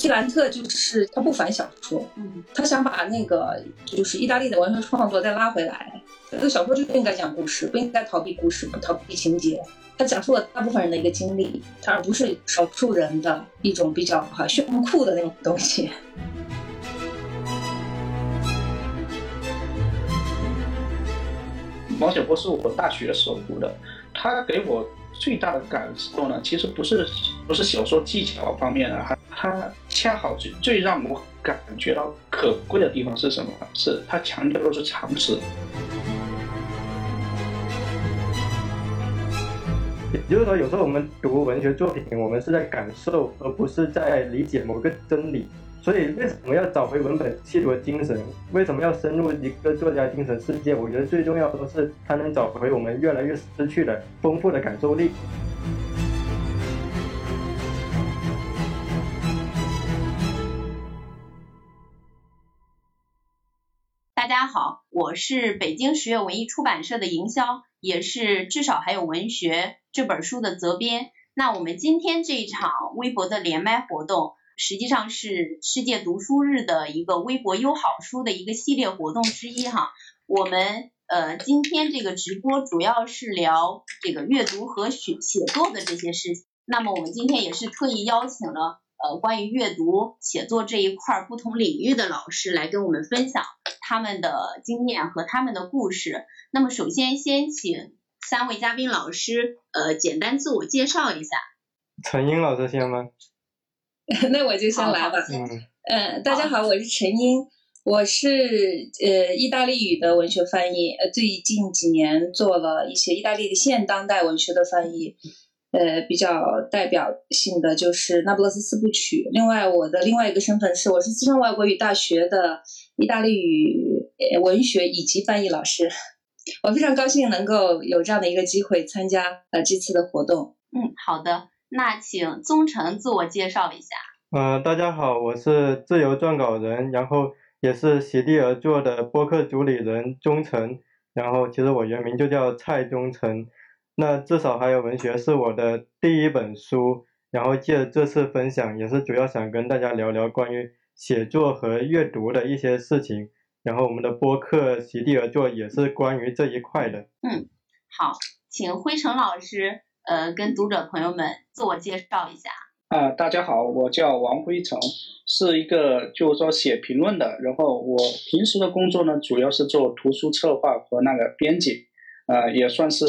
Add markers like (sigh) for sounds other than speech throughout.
费兰特就是他不反小说，嗯他想把那个就是意大利的文学创作再拉回来。这个小说就应该讲故事，不应该逃避故事，不逃避情节。他讲述了大部分人的一个经历，他而不是少数人的一种比较哈炫酷的那种东西。王小波是我大学时候读的，他给我最大的感受呢，其实不是不是小说技巧方面的，它它恰好最最让我感觉到可贵的地方是什么？是它强调的是常识。也就是说，有时候我们读文学作品，我们是在感受，而不是在理解某个真理。所以，为什么要找回文本细读的精神？为什么要深入一个作家精神世界？我觉得最重要的是，它能找回我们越来越失去的丰富的感受力。大家好，我是北京十月文艺出版社的营销，也是至少还有文学这本书的责编。那我们今天这一场微博的连麦活动，实际上是世界读书日的一个微博优好书的一个系列活动之一哈。我们呃今天这个直播主要是聊这个阅读和写写作的这些事情。那么我们今天也是特意邀请了呃关于阅读写作这一块不同领域的老师来跟我们分享他们的经验和他们的故事。那么首先先请三位嘉宾老师呃简单自我介绍一下。陈英老师先吗？(laughs) 那我就先来吧。嗯，呃，大家好，我是陈英，我是呃意大利语的文学翻译，呃，最近几年做了一些意大利的现当代文学的翻译，呃，比较代表性的就是《那不勒斯四部曲》。另外，我的另外一个身份是，我是四川外国语大学的意大利语呃文学以及翻译老师。我非常高兴能够有这样的一个机会参加呃这次的活动。嗯，好的，那请宗成自我介绍一下。呃，大家好，我是自由撰稿人，然后也是席地而坐的播客主理人钟诚，然后其实我原名就叫蔡忠诚。那至少还有文学是我的第一本书，然后借这次分享，也是主要想跟大家聊聊关于写作和阅读的一些事情。然后我们的播客席地而坐也是关于这一块的。嗯好，请辉成老师呃跟读者朋友们自我介绍一下。啊、大家好，我叫王辉成，是一个就是说写评论的。然后我平时的工作呢，主要是做图书策划和那个编辑，呃，也算是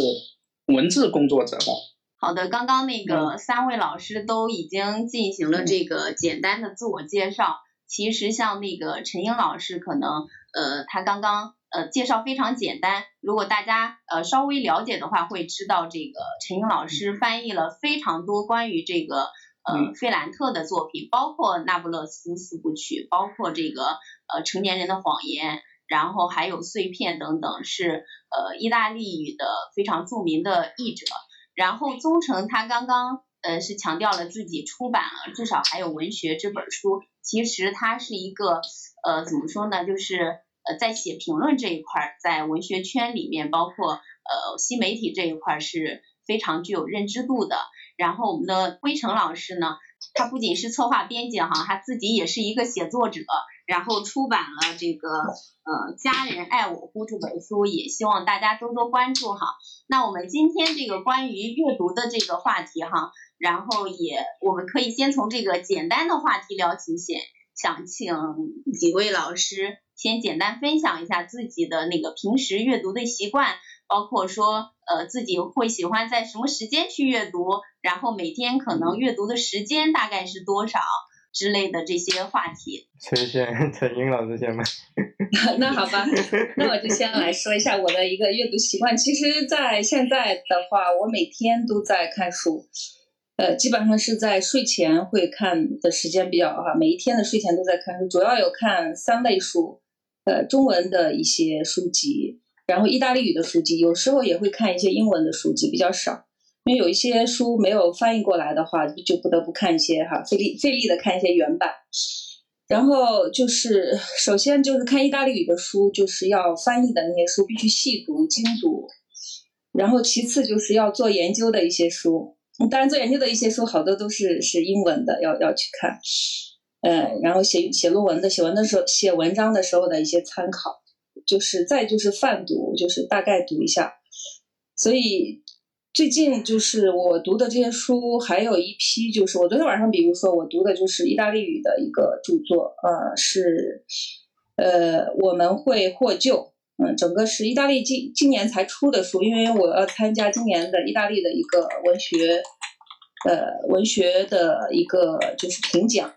文字工作者吧。好的，刚刚那个三位老师都已经进行了这个简单的自我介绍。其实像那个陈英老师，可能呃他刚刚呃介绍非常简单。如果大家呃稍微了解的话，会知道这个陈英老师翻译了非常多关于这个呃费兰特的作品，包括《那不勒斯四部曲》，包括这个呃成年人的谎言。然后还有碎片等等，是呃意大利语的非常著名的译者。然后宗成他刚刚呃是强调了自己出版了至少还有文学这本书，其实他是一个呃怎么说呢，就是呃在写评论这一块，在文学圈里面，包括呃新媒体这一块是非常具有认知度的。然后我们的辉成老师呢，他不仅是策划编辑哈，他自己也是一个写作者，然后出版了这个呃《家人爱我乎》这本书，也希望大家多多关注哈。那我们今天这个关于阅读的这个话题哈，然后也我们可以先从这个简单的话题聊起先，想请几位老师先简单分享一下自己的那个平时阅读的习惯，包括说呃自己会喜欢在什么时间去阅读，然后每天可能阅读的时间大概是多少之类的这些话题。(laughs) 谁先？陈英老师先吧？(laughs) 那好吧，那我就先来说一下我的一个阅读习惯。其实，在现在的话，我每天都在看书，呃，基本上是在睡前会看的时间比较哈，每一天的睡前都在看书，主要有看三类书，呃，中文的一些书籍，然后意大利语的书籍，有时候也会看一些英文的书籍，比较少。因为有一些书没有翻译过来的话，就不得不看一些哈，费力费力的看一些原版。然后就是，首先就是看意大利语的书，就是要翻译的那些书必须细读精读。然后其次就是要做研究的一些书，当然做研究的一些书好多都是是英文的，要要去看。呃，然后写写论文的写文的时候写文章的时候的一些参考，就是再就是泛读，就是大概读一下。所以最近就是我读的这些书，还有一批就是我昨天晚上，比如说我读的就是意大利语的一个著作，呃，是呃我们会获救，嗯，整个是意大利今今年才出的书，因为我要参加今年的意大利的一个文学，呃，文学的一个就是评奖。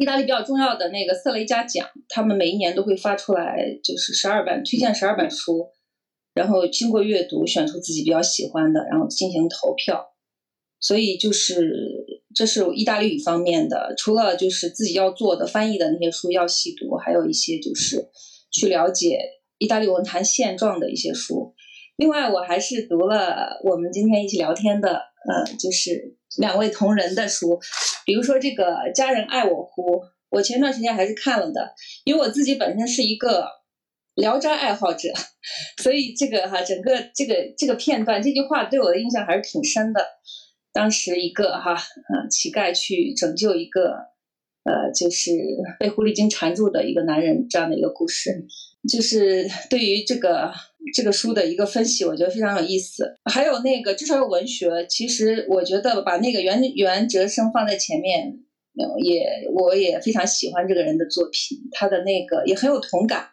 意大利比较重要的那个瑟雷加奖，他们每一年都会发出来，就是十二本推荐十二本书，然后经过阅读选出自己比较喜欢的，然后进行投票。所以就是这是意大利语方面的，除了就是自己要做的翻译的那些书要细读，还有一些就是去了解意大利文坛现状的一些书。另外，我还是读了我们今天一起聊天的，呃，就是两位同仁的书，比如说这个《家人爱我乎》，我前段时间还是看了的，因为我自己本身是一个《聊斋》爱好者，所以这个哈，整个这个这个片段，这句话对我的印象还是挺深的。当时一个哈，嗯，乞丐去拯救一个，呃，就是被狐狸精缠住的一个男人这样的一个故事，就是对于这个。这个书的一个分析，我觉得非常有意思。还有那个至少有文学，其实我觉得把那个袁袁哲生放在前面，也我也非常喜欢这个人的作品，他的那个也很有同感。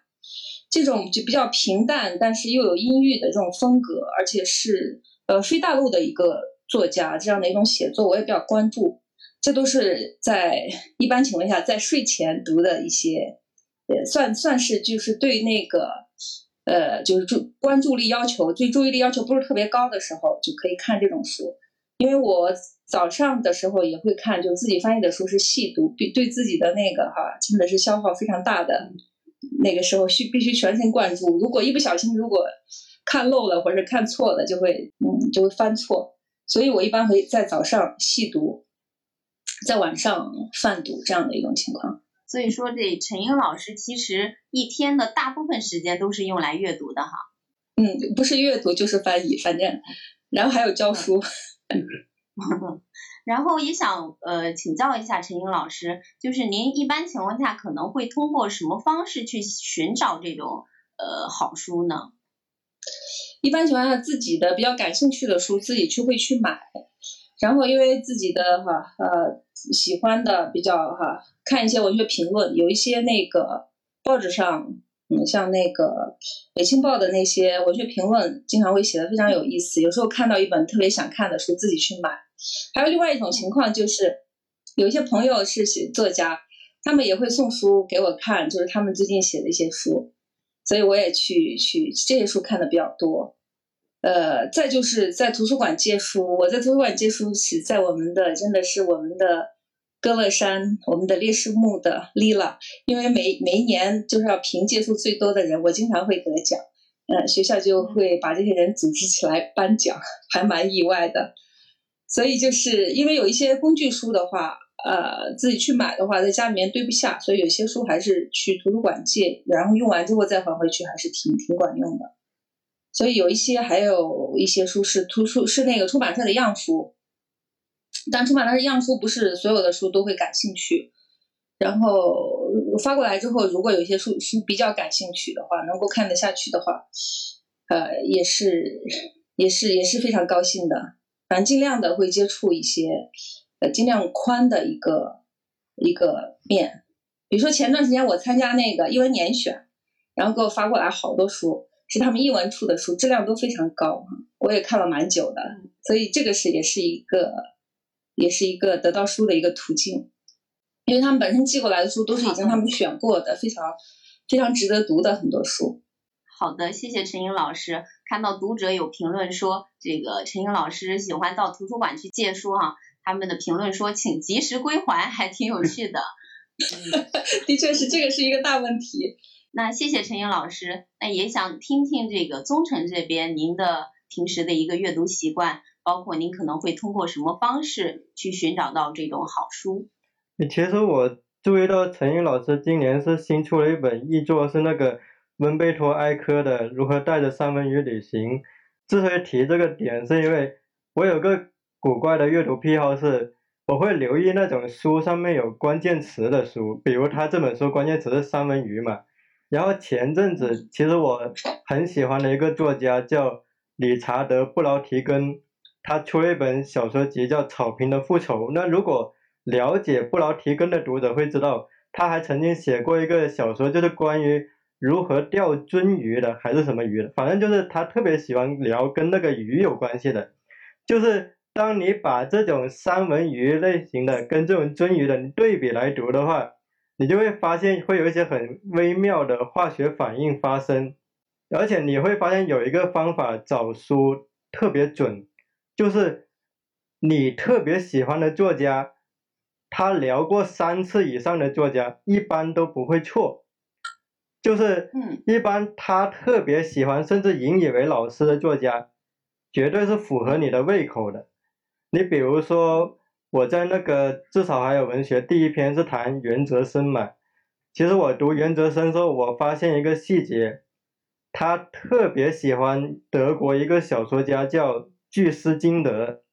这种就比较平淡，但是又有阴郁的这种风格，而且是呃非大陆的一个作家这样的一种写作，我也比较关注。这都是在一般情况下在睡前读的一些，也算算是就是对那个。呃，就是注关注力要求，对注意力要求不是特别高的时候，就可以看这种书。因为我早上的时候也会看，就自己翻译的书是细读，必对自己的那个哈，真的是消耗非常大的。那个时候需必须全神贯注，如果一不小心如果看漏了或者看错了，就会嗯就会翻错。所以我一般会在早上细读，在晚上泛读这样的一种情况。所以说，这陈英老师其实一天的大部分时间都是用来阅读的哈。嗯，不是阅读就是翻译，反正，然后还有教书。(laughs) 然后也想呃请教一下陈英老师，就是您一般情况下可能会通过什么方式去寻找这种呃好书呢？一般情况下，自己的比较感兴趣的书，自己去会去买。然后因为自己的哈呃喜欢的比较哈。看一些文学评论，有一些那个报纸上，嗯，像那个《北青报》的那些文学评论，经常会写的非常有意思。有时候看到一本特别想看的书，自己去买。还有另外一种情况，就是有一些朋友是写作家，他们也会送书给我看，就是他们最近写的一些书，所以我也去去这些书看的比较多。呃，再就是在图书馆借书，我在图书馆借书是在我们的真的是我们的。歌乐山，我们的烈士墓的 Lila，因为每每一年就是要评借数最多的人，我经常会得奖，嗯，学校就会把这些人组织起来颁奖，还蛮意外的。所以就是因为有一些工具书的话，呃，自己去买的话，在家里面堆不下，所以有些书还是去图书馆借，然后用完之后再还回去，还是挺挺管用的。所以有一些还有一些书是图书是那个出版社的样书。但出版的是样书，不是所有的书都会感兴趣。然后发过来之后，如果有一些书书比较感兴趣的话，能够看得下去的话，呃，也是也是也是非常高兴的。反正尽量的会接触一些，呃，尽量宽的一个一个面。比如说前段时间我参加那个译文年选，然后给我发过来好多书，是他们译文出的书，质量都非常高，我也看了蛮久的。所以这个是也是一个。也是一个得到书的一个途径，因为他们本身寄过来的书都是已经他们选过的，非常非常值得读的很多书。好的，谢谢陈英老师。看到读者有评论说，这个陈英老师喜欢到图书馆去借书哈，他们的评论说请及时归还，还挺有趣的。(laughs) 的确是，这个是一个大问题。(laughs) 那谢谢陈英老师，那也想听听这个宗成这边您的平时的一个阅读习惯。包括您可能会通过什么方式去寻找到这种好书？其实我注意到陈英老师今年是新出了一本译作，是那个温贝托埃科的《如何带着三文鱼旅行》。之所以提这个点，是因为我有个古怪的阅读癖好，是我会留意那种书上面有关键词的书，比如他这本书关键词是三文鱼嘛。然后前阵子其实我很喜欢的一个作家叫理查德·布劳提根，他出了一本小说集叫《草坪的复仇》。那如果了解布劳提根的读者会知道，他还曾经写过一个小说，就是关于如何钓鳟鱼的，还是什么鱼的，反正就是他特别喜欢聊跟那个鱼有关系的。就是当你把这种三文鱼类型的跟这种鳟鱼的对比来读的话，你就会发现会有一些很微妙的化学反应发生，而且你会发现有一个方法找书特别准，就是你特别喜欢的作家，他聊过三次以上的作家一般都不会错，就是一般他特别喜欢甚至引以为老师的作家，绝对是符合你的胃口的。你比如说。我在那个至少还有文学第一篇是谈袁哲生嘛，其实我读袁哲生时候，我发现一个细节，他特别喜欢德国一个小说家叫巨斯金德，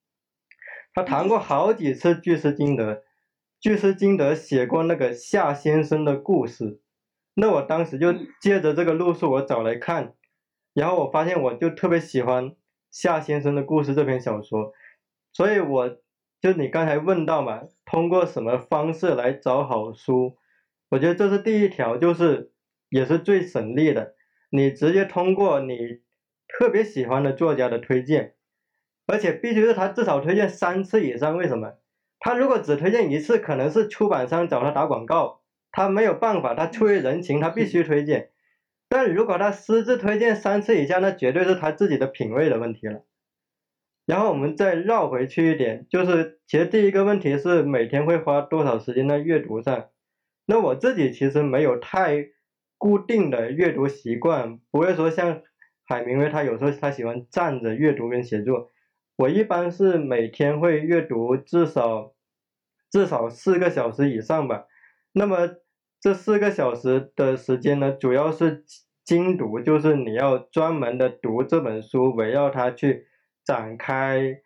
他谈过好几次巨斯金德，巨斯金德写过那个夏先生的故事，那我当时就借着这个路数我找来看，然后我发现我就特别喜欢夏先生的故事这篇小说，所以我。就你刚才问到嘛，通过什么方式来找好书？我觉得这是第一条，就是也是最省力的。你直接通过你特别喜欢的作家的推荐，而且必须是他至少推荐三次以上。为什么？他如果只推荐一次，可能是出版商找他打广告，他没有办法，他出于人情，他必须推荐。但如果他私自推荐三次以下，那绝对是他自己的品味的问题了。然后我们再绕回去一点，就是其实第一个问题是每天会花多少时间在阅读上。那我自己其实没有太固定的阅读习惯，不会说像海明威他有时候他喜欢站着阅读跟写作。我一般是每天会阅读至少至少四个小时以上吧。那么这四个小时的时间呢，主要是精读，就是你要专门的读这本书，围绕它去。展开，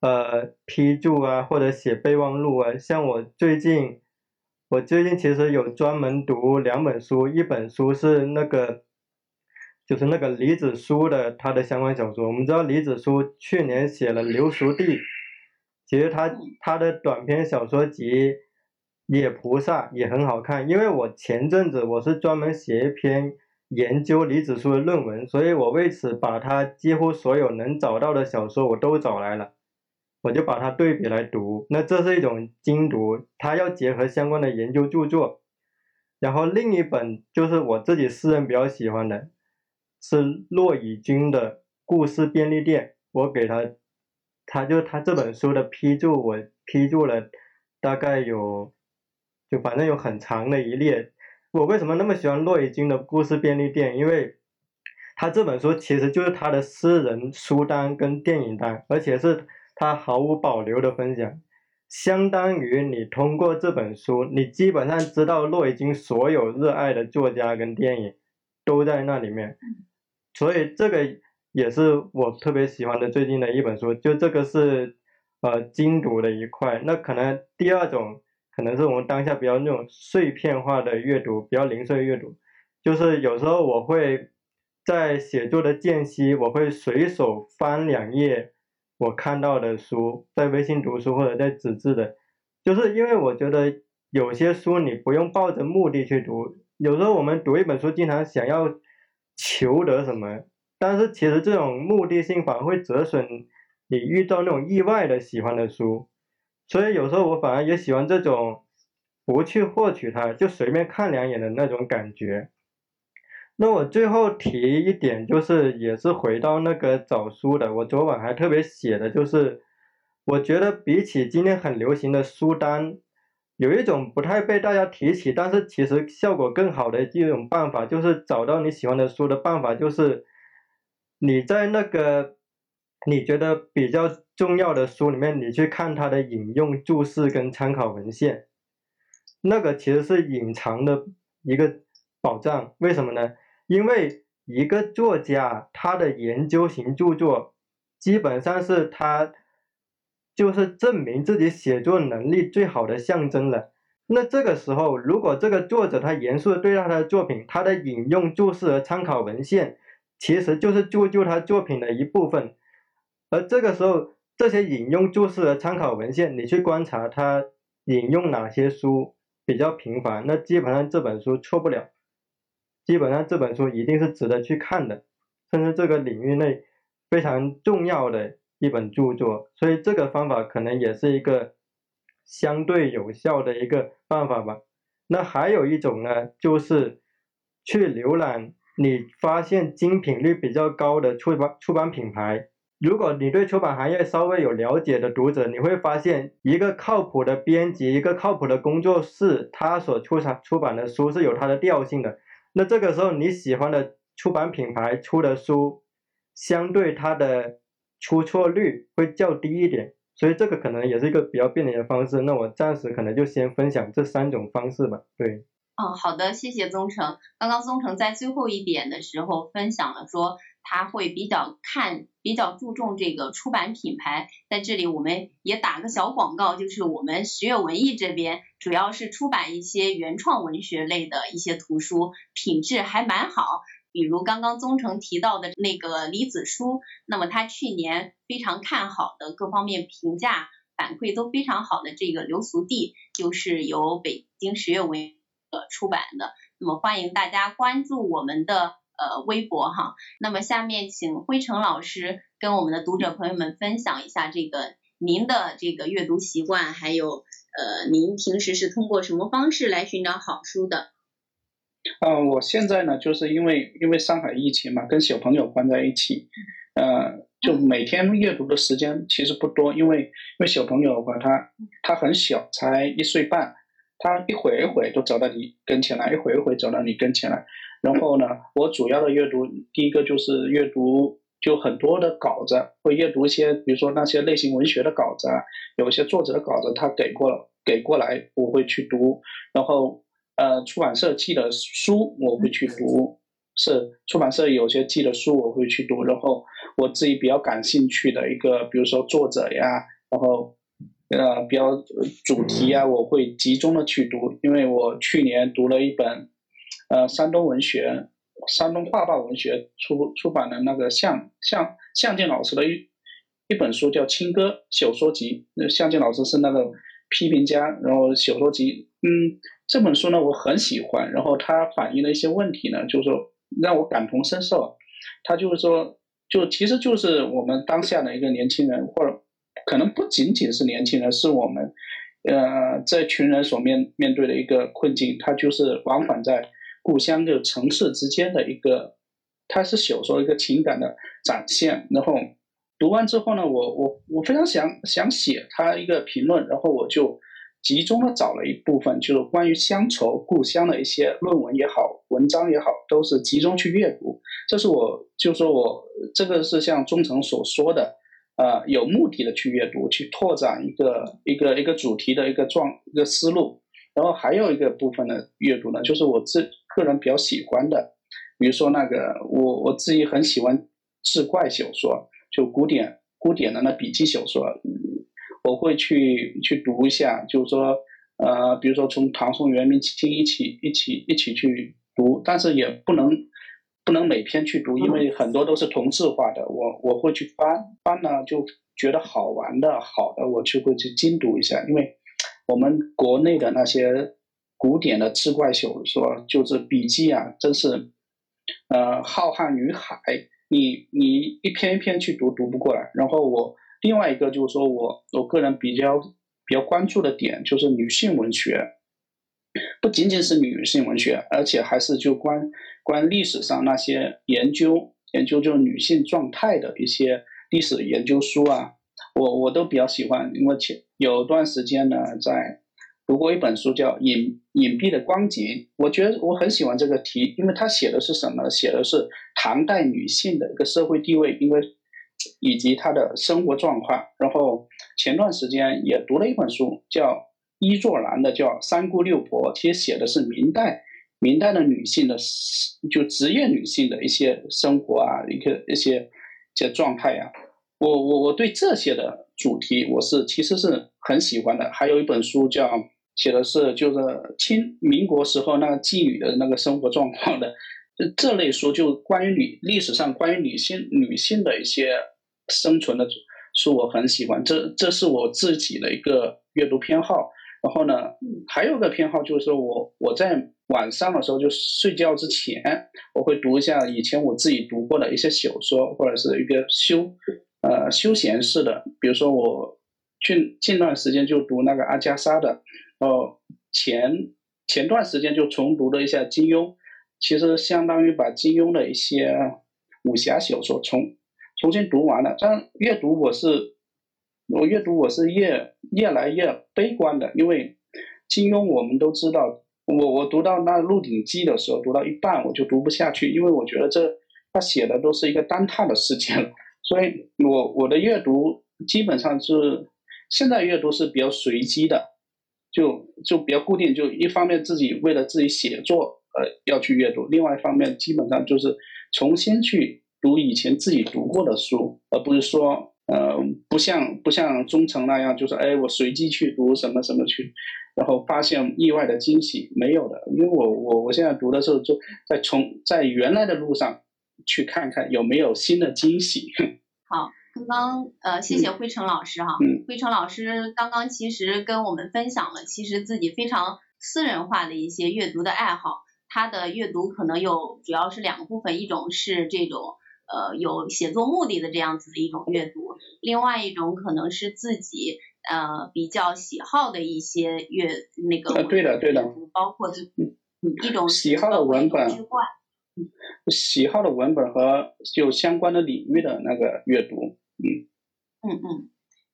呃，批注啊，或者写备忘录啊。像我最近，我最近其实有专门读两本书，一本书是那个，就是那个李子书的他的相关小说。我们知道李子书去年写了《刘熟地》，其实他他的短篇小说集《野菩萨》也很好看。因为我前阵子我是专门写一篇。研究李子书的论文，所以我为此把他几乎所有能找到的小说我都找来了，我就把它对比来读。那这是一种精读，它要结合相关的研究著作。然后另一本就是我自己私人比较喜欢的，是骆以军的故事便利店。我给他，他就他这本书的批注，我批注了大概有，就反正有很长的一列。我为什么那么喜欢骆以军的故事便利店？因为他这本书其实就是他的私人书单跟电影单，而且是他毫无保留的分享，相当于你通过这本书，你基本上知道骆以军所有热爱的作家跟电影都在那里面，所以这个也是我特别喜欢的最近的一本书。就这个是呃精读的一块，那可能第二种。可能是我们当下比较那种碎片化的阅读，比较零碎阅读，就是有时候我会在写作的间隙，我会随手翻两页我看到的书，在微信读书或者在纸质的，就是因为我觉得有些书你不用抱着目的去读，有时候我们读一本书，经常想要求得什么，但是其实这种目的性反而会折损你遇到那种意外的喜欢的书。所以有时候我反而也喜欢这种不去获取它，就随便看两眼的那种感觉。那我最后提一点，就是也是回到那个找书的。我昨晚还特别写的就是，我觉得比起今天很流行的书单，有一种不太被大家提起，但是其实效果更好的一种办法，就是找到你喜欢的书的办法，就是你在那个。你觉得比较重要的书里面，你去看它的引用注释跟参考文献，那个其实是隐藏的一个宝藏。为什么呢？因为一个作家他的研究型著作，基本上是他就是证明自己写作能力最好的象征了。那这个时候，如果这个作者他严肃对待他的作品，他的引用注释和参考文献，其实就是铸就他作品的一部分。而这个时候，这些引用注释和参考文献，你去观察他引用哪些书比较频繁，那基本上这本书错不了，基本上这本书一定是值得去看的，甚至这个领域内非常重要的一本著作。所以这个方法可能也是一个。相对有效的一个办法吧。那还有一种呢，就是去浏览你发现精品率比较高的出版出版品牌。如果你对出版行业稍微有了解的读者，你会发现一个靠谱的编辑，一个靠谱的工作室，他所出产出版的书是有它的调性的。那这个时候你喜欢的出版品牌出的书，相对它的出错率会较低一点。所以这个可能也是一个比较便利的方式，那我暂时可能就先分享这三种方式吧。对，哦，好的，谢谢宗成。刚刚宗成在最后一点的时候分享了说他会比较看、比较注重这个出版品牌，在这里我们也打个小广告，就是我们十月文艺这边主要是出版一些原创文学类的一些图书，品质还蛮好。比如刚刚宗成提到的那个李子书，那么他去年非常看好的各方面评价反馈都非常好的这个流俗地，就是由北京十月文呃出版的。那么欢迎大家关注我们的呃微博哈。那么下面请辉成老师跟我们的读者朋友们分享一下这个您的这个阅读习惯，还有呃您平时是通过什么方式来寻找好书的？嗯，我现在呢，就是因为因为上海疫情嘛，跟小朋友关在一起，呃，就每天阅读的时间其实不多，因为因为小朋友的话，他他很小，才一岁半，他一会一会都走到你跟前来，一会一会走到你跟前来。然后呢，我主要的阅读，第一个就是阅读就很多的稿子，会阅读一些，比如说那些类型文学的稿子啊，有一些作者的稿子他给过给过来，我会去读，然后。呃，出版社寄的书我会去读，是出版社有些寄的书我会去读，然后我自己比较感兴趣的一个，比如说作者呀，然后呃比较主题呀，我会集中的去读，因为我去年读了一本呃山东文学、山东画报文学出出版的那个向向向建老师的一一本书叫《青歌》小说集，那向建老师是那个批评家，然后小说集，嗯。这本书呢，我很喜欢，然后它反映的一些问题呢，就是说让我感同身受。它就是说，就其实就是我们当下的一个年轻人，或者可能不仅仅是年轻人，是我们呃这群人所面面对的一个困境。它就是往返在故乡的城市之间的一个，它是小说一个情感的展现。然后读完之后呢，我我我非常想想写他一个评论，然后我就。集中的找了一部分，就是关于乡愁、故乡的一些论文也好、文章也好，都是集中去阅读。这是我，就说我这个是像忠诚所说的，呃，有目的的去阅读，去拓展一个一个一个主题的一个状一个思路。然后还有一个部分的阅读呢，就是我自个人比较喜欢的，比如说那个我我自己很喜欢志怪小说，就古典古典的那笔记小说。我会去去读一下，就是说，呃，比如说从唐宋元明清一起一起一起去读，但是也不能不能每篇去读，因为很多都是同质化的。我我会去翻翻呢，就觉得好玩的好的，我就会去精读一下。因为我们国内的那些古典的志怪小说，就是笔记啊，真是呃浩瀚于海，你你一篇一篇去读读不过来。然后我。另外一个就是说，我我个人比较比较关注的点就是女性文学，不仅仅是女性文学，而且还是就关关历史上那些研究研究就女性状态的一些历史研究书啊，我我都比较喜欢。因为前有段时间呢，在读过一本书叫《隐隐蔽的光景》，我觉得我很喜欢这个题，因为它写的是什么？写的是唐代女性的一个社会地位，因为。以及她的生活状况，然后前段时间也读了一本书，叫伊作兰的，叫《三姑六婆》，其实写的是明代明代的女性的，就职业女性的一些生活啊，一个一些一些状态呀。我我我对这些的主题，我是其实是很喜欢的。还有一本书叫写的是就是清民国时候那个妓女的那个生活状况的，这这类书就关于女历史上关于女性女性的一些生存的书，我很喜欢。这这是我自己的一个阅读偏好。然后呢，还有个偏好就是我我在晚上的时候就睡觉之前，我会读一下以前我自己读过的一些小说，或者是一个休呃休闲式的，比如说我近近段时间就读那个阿加莎的，哦前前段时间就重读了一下金庸，其实相当于把金庸的一些武侠小说重重新读完了。但阅读我是。我阅读我是越越来越悲观的，因为金庸我们都知道，我我读到那《鹿鼎记》的时候，读到一半我就读不下去，因为我觉得这他写的都是一个单踏的世界了，所以我我的阅读基本上是现在阅读是比较随机的，就就比较固定，就一方面自己为了自己写作呃要去阅读，另外一方面基本上就是重新去读以前自己读过的书，而不是说。呃，不像不像忠诚那样，就是哎，我随机去读什么什么去，然后发现意外的惊喜，没有的。因为我我我现在读的时候，就在从在原来的路上去看看有没有新的惊喜。(laughs) 好，刚刚呃，谢谢辉成老师哈。嗯辉成老师刚刚其实跟我们分享了，其实自己非常私人化的一些阅读的爱好。他的阅读可能有主要是两个部分，一种是这种。呃，有写作目的的这样子的一种阅读，另外一种可能是自己呃比较喜好的一些阅那个对的对的，包括就一种喜好的文本，喜好的文本和有相关的领域的那个阅读，嗯嗯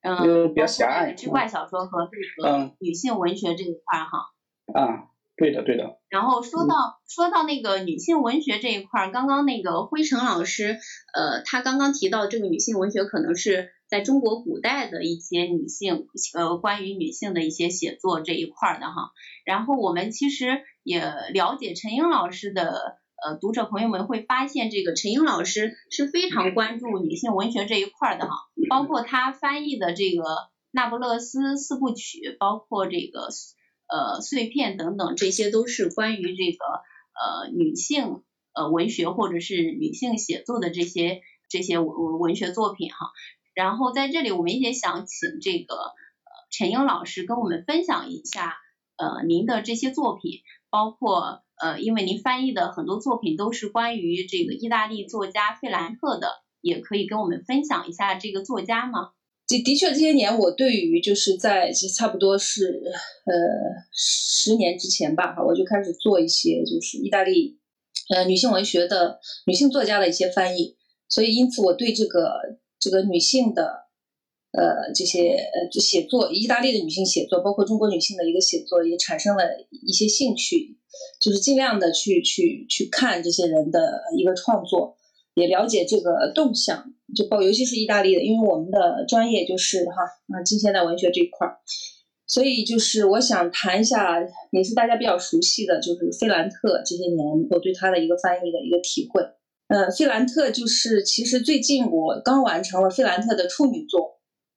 嗯嗯，比较狭隘，志怪小说和这个女性文学这一块哈啊。对的，对的。然后说到说到那个女性文学这一块儿，刚刚那个辉成老师，呃，他刚刚提到这个女性文学可能是在中国古代的一些女性，呃，关于女性的一些写作这一块的哈。然后我们其实也了解陈英老师的，呃，读者朋友们会发现，这个陈英老师是非常关注女性文学这一块的哈，包括他翻译的这个《那不勒斯四部曲》，包括这个。呃，碎片等等，这些都是关于这个呃女性呃文学或者是女性写作的这些这些文文学作品哈。然后在这里，我们也想请这个呃陈英老师跟我们分享一下呃您的这些作品，包括呃因为您翻译的很多作品都是关于这个意大利作家费兰特的，也可以跟我们分享一下这个作家吗？的的确，这些年我对于就是在其实差不多是呃十年之前吧，哈，我就开始做一些就是意大利呃女性文学的女性作家的一些翻译，所以因此我对这个这个女性的呃这些呃就写作，意大利的女性写作，包括中国女性的一个写作，也产生了一些兴趣，就是尽量的去去去看这些人的一个创作。也了解这个动向，就包尤其是意大利的，因为我们的专业就是哈啊近现代文学这一块儿，所以就是我想谈一下，也是大家比较熟悉的，就是费兰特这些年我对他的一个翻译的一个体会。呃，费兰特就是其实最近我刚完成了费兰特的处女作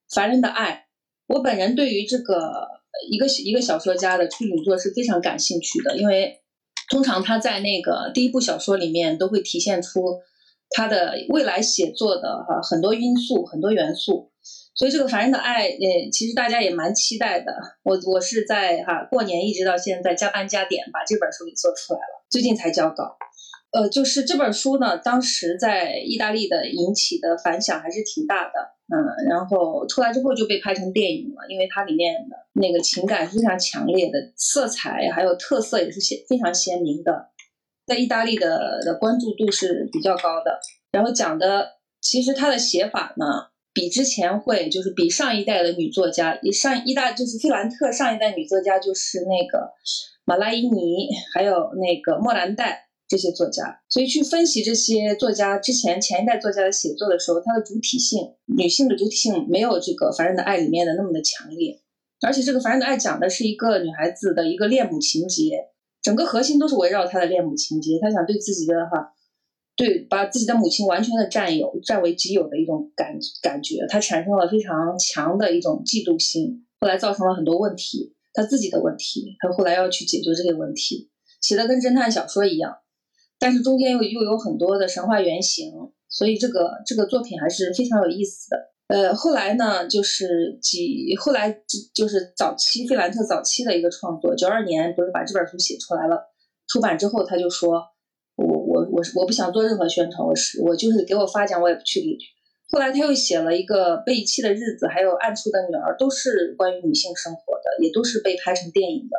《凡人的爱》，我本人对于这个一个一个小说家的处女作是非常感兴趣的，因为通常他在那个第一部小说里面都会体现出。他的未来写作的哈很多因素很多元素，所以这个凡人的爱，呃，其实大家也蛮期待的。我我是在哈过年一直到现在加班加点把这本书给做出来了，最近才交稿。呃，就是这本书呢，当时在意大利的引起的反响还是挺大的，嗯，然后出来之后就被拍成电影了，因为它里面的那个情感非常强烈的，色彩还有特色也是鲜非常鲜明的。在意大利的的关注度是比较高的，然后讲的其实他的写法呢，比之前会就是比上一代的女作家，以上意大就是费兰特上一代女作家就是那个马拉伊尼，还有那个莫兰黛这些作家，所以去分析这些作家之前前一代作家的写作的时候，它的主体性，女性的主体性没有这个《凡人的爱》里面的那么的强烈，而且这个《凡人的爱》讲的是一个女孩子的一个恋母情节。整个核心都是围绕他的恋母情节，他想对自己的哈对把自己的母亲完全的占有、占为己有的一种感感觉，他产生了非常强的一种嫉妒心，后来造成了很多问题，他自己的问题，他后来要去解决这些问题，写的跟侦探小说一样，但是中间又又有很多的神话原型，所以这个这个作品还是非常有意思的。呃，后来呢，就是几后来就是早期费兰特早期的一个创作，九二年不是把这本书写出来了，出版之后他就说。我我我我不想做任何宣传，我是我就是给我发奖我也不去理。后来他又写了一个《被遗弃的日子》，还有《暗处的女儿》，都是关于女性生活的，也都是被拍成电影的。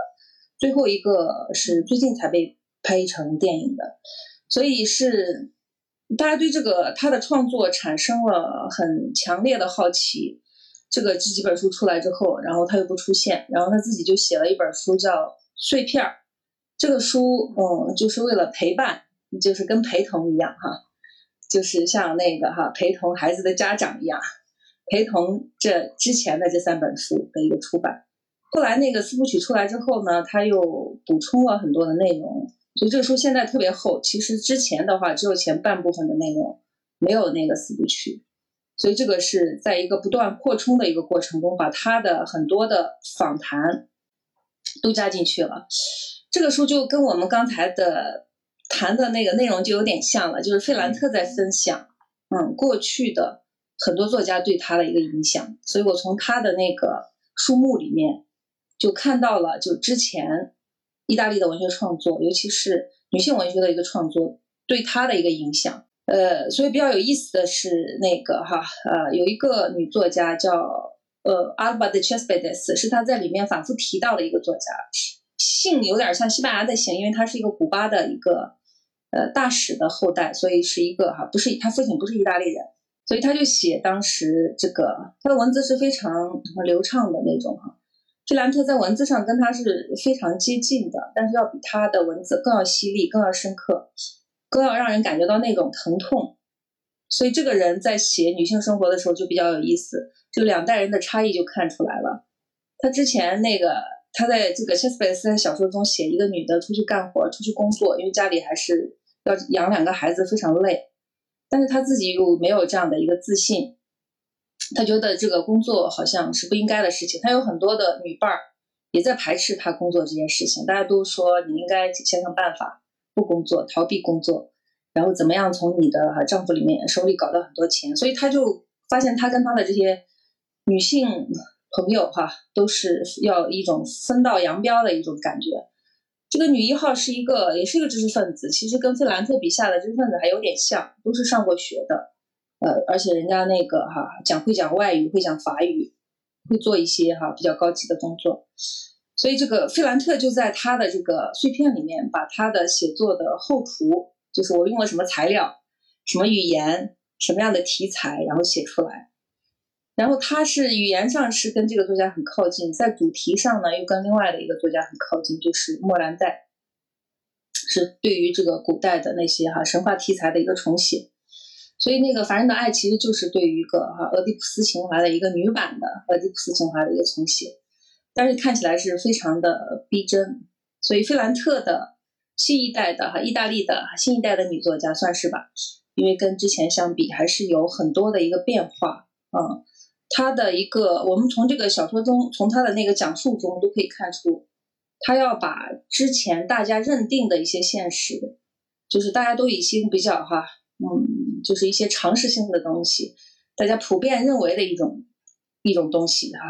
最后一个是最近才被拍成电影的，所以是大家对这个他的创作产生了很强烈的好奇。这个这几本书出来之后，然后他又不出现，然后他自己就写了一本书叫《碎片儿》。这个书，嗯，就是为了陪伴，就是跟陪同一样哈，就是像那个哈陪同孩子的家长一样，陪同这之前的这三本书的一个出版。后来那个四部曲出来之后呢，他又补充了很多的内容，所以这个书现在特别厚。其实之前的话只有前半部分的内容，没有那个四部曲，所以这个是在一个不断扩充的一个过程中，把他的很多的访谈都加进去了。这个书就跟我们刚才的谈的那个内容就有点像了，就是费兰特在分享，嗯，过去的很多作家对他的一个影响，所以我从他的那个书目里面就看到了，就之前意大利的文学创作，尤其是女性文学的一个创作对他的一个影响。呃，所以比较有意思的是那个哈，呃，有一个女作家叫呃 Alba de Chespedes，是她在里面反复提到的一个作家。姓有点像西班牙的姓，因为她是一个古巴的一个呃大使的后代，所以是一个哈，不是她父亲不是意大利人，所以他就写当时这个他的文字是非常流畅的那种哈。这兰特在文字上跟他是非常接近的，但是要比他的文字更要犀利、更要深刻、更要让人感觉到那种疼痛。所以这个人在写女性生活的时候就比较有意思，这两代人的差异就看出来了。他之前那个。他在这个切斯贝斯的小说中写一个女的出去干活、出去工作，因为家里还是要养两个孩子，非常累。但是他自己又没有这样的一个自信，他觉得这个工作好像是不应该的事情。他有很多的女伴儿也在排斥他工作这件事情，大家都说你应该想想办法不工作、逃避工作，然后怎么样从你的丈夫里面手里搞到很多钱。所以他就发现他跟他的这些女性。朋友哈，都是要一种分道扬镳的一种感觉。这个女一号是一个，也是一个知识分子，其实跟费兰特笔下的知识分子还有点像，都是上过学的。呃，而且人家那个哈讲会讲外语，会讲法语，会做一些哈比较高级的工作。所以这个费兰特就在他的这个碎片里面，把他的写作的后厨，就是我用了什么材料、什么语言、什么样的题材，然后写出来。然后他是语言上是跟这个作家很靠近，在主题上呢又跟另外的一个作家很靠近，就是莫兰代，是对于这个古代的那些哈神话题材的一个重写。所以那个《凡人的爱》其实就是对于一个哈俄狄浦斯情怀的一个女版的俄狄浦斯情怀的一个重写，但是看起来是非常的逼真。所以费兰特的新一代的哈意大利的新一代的女作家算是吧，因为跟之前相比还是有很多的一个变化啊。他的一个，我们从这个小说中，从他的那个讲述中都可以看出，他要把之前大家认定的一些现实，就是大家都已经比较哈，嗯，就是一些常识性的东西，大家普遍认为的一种一种东西哈，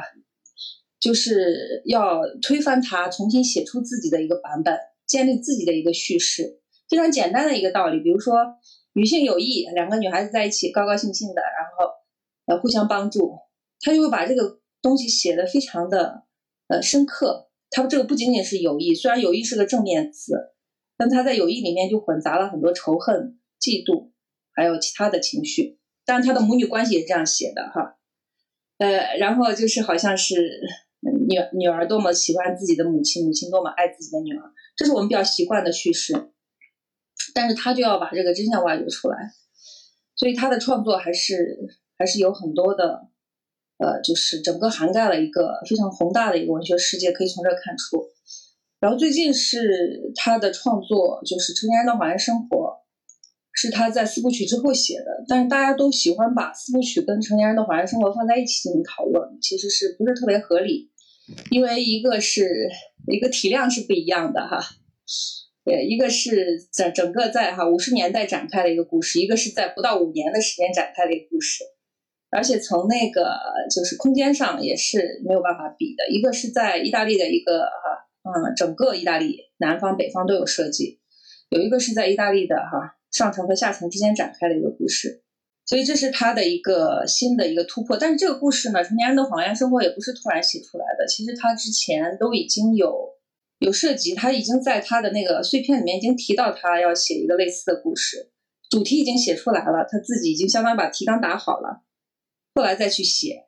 就是要推翻它，重新写出自己的一个版本，建立自己的一个叙事，非常简单的一个道理。比如说，女性友谊，两个女孩子在一起，高高兴兴的，然后呃互相帮助。他就会把这个东西写的非常的呃深刻。他这个不仅仅是友谊，虽然友谊是个正面词，但他在友谊里面就混杂了很多仇恨、嫉妒，还有其他的情绪。但他的母女关系也是这样写的哈。呃，然后就是好像是女女儿多么喜欢自己的母亲，母亲多么爱自己的女儿，这是我们比较习惯的叙事。但是他就要把这个真相挖掘出来，所以他的创作还是还是有很多的。呃，就是整个涵盖了一个非常宏大的一个文学世界，可以从这看出。然后最近是他的创作，就是《成年人的谎言生活》，是他在四部曲之后写的，但是大家都喜欢把四部曲跟成年人的华人生活放在一起进行讨论，其实是不是特别合理？因为一个是一个体量是不一样的哈，对，一个是整整个在哈五十年代展开的一个故事，一个是在不到五年的时间展开的一个故事，而且从那个就是空间上也是没有办法比的，一个是在意大利的一个哈嗯整个意大利南方北方都有设计，有一个是在意大利的哈上层和下层之间展开的一个故事。所以这是他的一个新的一个突破，但是这个故事呢，成年人的谎言生活也不是突然写出来的，其实他之前都已经有有涉及，他已经在他的那个碎片里面已经提到他要写一个类似的故事，主题已经写出来了，他自己已经相当于把提纲打好了，后来再去写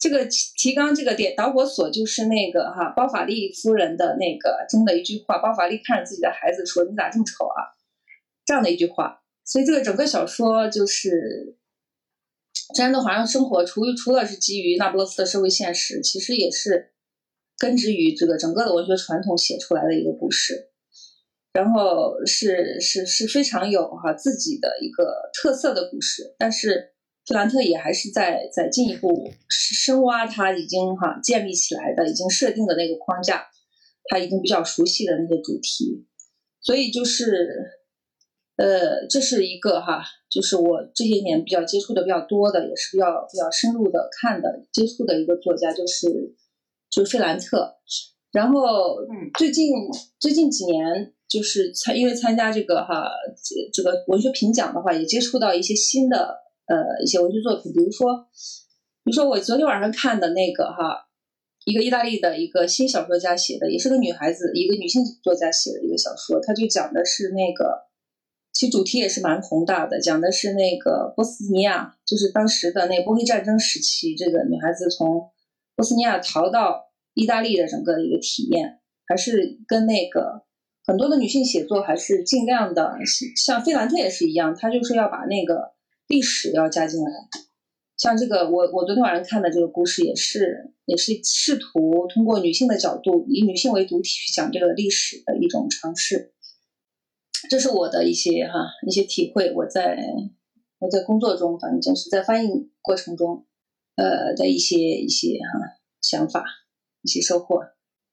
这个提纲，这个点导火索就是那个哈包法利夫人的那个中的一句话，包法利看着自己的孩子说：“你咋这么丑啊？”这样的一句话。所以这个整个小说就是《真的华人生活》，除除了是基于那不勒斯的社会现实，其实也是根植于这个整个的文学传统写出来的一个故事。然后是是是非常有哈自己的一个特色的故事。但是弗兰特也还是在在进一步深挖他已经哈建立起来的、已经设定的那个框架，他已经比较熟悉的那些主题。所以就是。呃，这是一个哈，就是我这些年比较接触的比较多的，也是比较比较深入的看的接触的一个作家，就是就是费兰特。然后最近最近几年，就是参因为参加这个哈这个文学评奖的话，也接触到一些新的呃一些文学作品，比如说比如说我昨天晚上看的那个哈一个意大利的一个新小说家写的，也是个女孩子，一个女性作家写的一个小说，她就讲的是那个。其主题也是蛮宏大的，讲的是那个波斯尼亚，就是当时的那波黑战争时期，这个女孩子从波斯尼亚逃到意大利的整个一个体验，还是跟那个很多的女性写作还是尽量的，像费兰特也是一样，她就是要把那个历史要加进来。像这个，我我昨天晚上看的这个故事也是，也是试图通过女性的角度，以女性为主体去讲这个历史的一种尝试。这是我的一些哈一些体会，我在我在工作中，反正总是在翻译过程中，呃的一些一些哈想法，一些收获。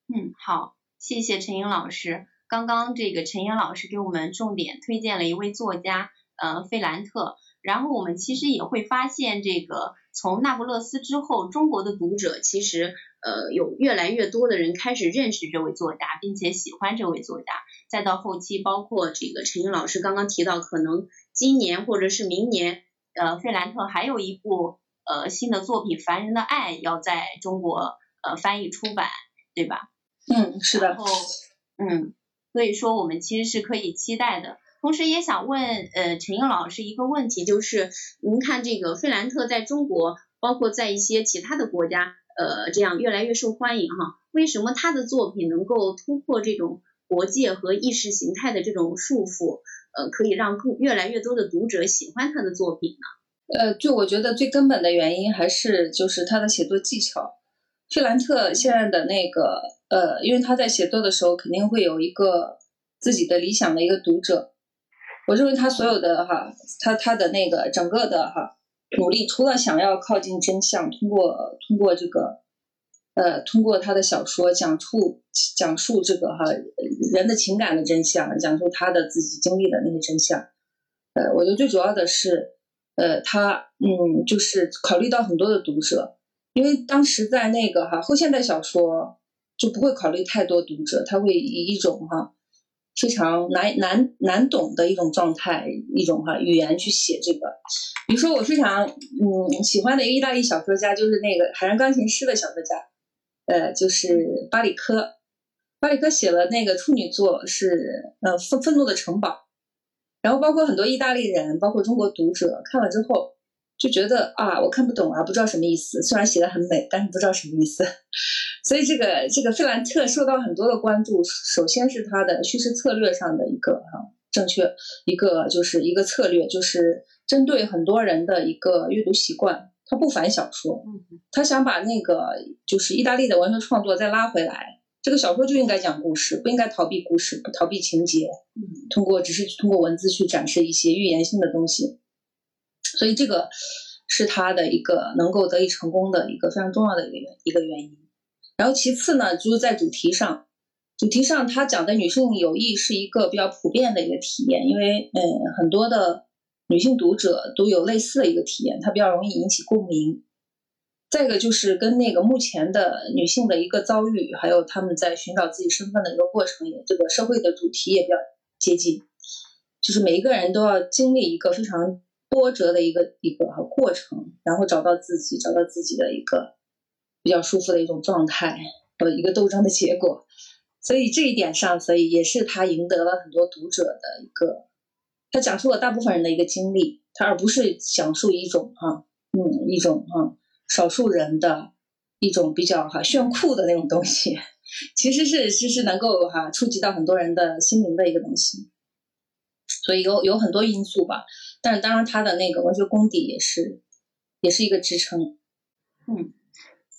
嗯，好，谢谢陈英老师。刚刚这个陈英老师给我们重点推荐了一位作家，呃，费兰特。然后我们其实也会发现，这个从那不勒斯之后，中国的读者其实呃有越来越多的人开始认识这位作家，并且喜欢这位作家。再到后期，包括这个陈英老师刚刚提到，可能今年或者是明年，呃，费兰特还有一部呃新的作品《凡人的爱》要在中国呃翻译出版，对吧？嗯，是的。然后，嗯，所以说我们其实是可以期待的。同时也想问呃陈英老师一个问题，就是您看这个费兰特在中国，包括在一些其他的国家，呃，这样越来越受欢迎哈，为什么他的作品能够突破这种国界和意识形态的这种束缚，呃，可以让更越来越多的读者喜欢他的作品呢？呃，就我觉得最根本的原因还是就是他的写作技巧。费兰特现在的那个呃，因为他在写作的时候肯定会有一个自己的理想的一个读者。我认为他所有的哈，他他的那个整个的哈努力，除了想要靠近真相，通过通过这个，呃，通过他的小说讲述讲述这个哈人的情感的真相，讲述他的自己经历的那些真相，呃，我觉得最主要的是，呃，他嗯，就是考虑到很多的读者，因为当时在那个哈后现代小说就不会考虑太多读者，他会以一种哈。非常难难难懂的一种状态，一种哈语言去写这个。比如说，我非常嗯喜欢的一个意大利小说家，就是那个海上钢琴师的小说家，呃，就是巴里科。巴里科写了那个处女作是呃愤愤怒的城堡，然后包括很多意大利人，包括中国读者看了之后。就觉得啊，我看不懂啊，不知道什么意思。虽然写的很美，但是不知道什么意思。所以这个这个费兰特受到很多的关注。首先是他的叙事策略上的一个哈正确，一个就是一个策略，就是针对很多人的一个阅读习惯。他不反小说，他想把那个就是意大利的文学创作再拉回来，这个小说就应该讲故事，不应该逃避故事，不逃避情节，通过只是通过文字去展示一些预言性的东西。所以这个是他的一个能够得以成功的一个非常重要的一个原一个原因。然后其次呢，就是在主题上，主题上他讲的女性友谊是一个比较普遍的一个体验，因为嗯很多的女性读者都有类似的一个体验，它比较容易引起共鸣。再一个就是跟那个目前的女性的一个遭遇，还有她们在寻找自己身份的一个过程，也这个社会的主题也比较接近，就是每一个人都要经历一个非常波折的一个一个过程，然后找到自己，找到自己的一个比较舒服的一种状态，呃，一个斗争的结果。所以这一点上，所以也是他赢得了很多读者的一个，他讲述了大部分人的一个经历，他而不是讲述一种哈，嗯，一种哈。少数人的一种比较哈炫酷的那种东西，其实是其实能够哈触及到很多人的心灵的一个东西，所以有有很多因素吧。但是当然他的那个文学功底也是也是一个支撑。嗯，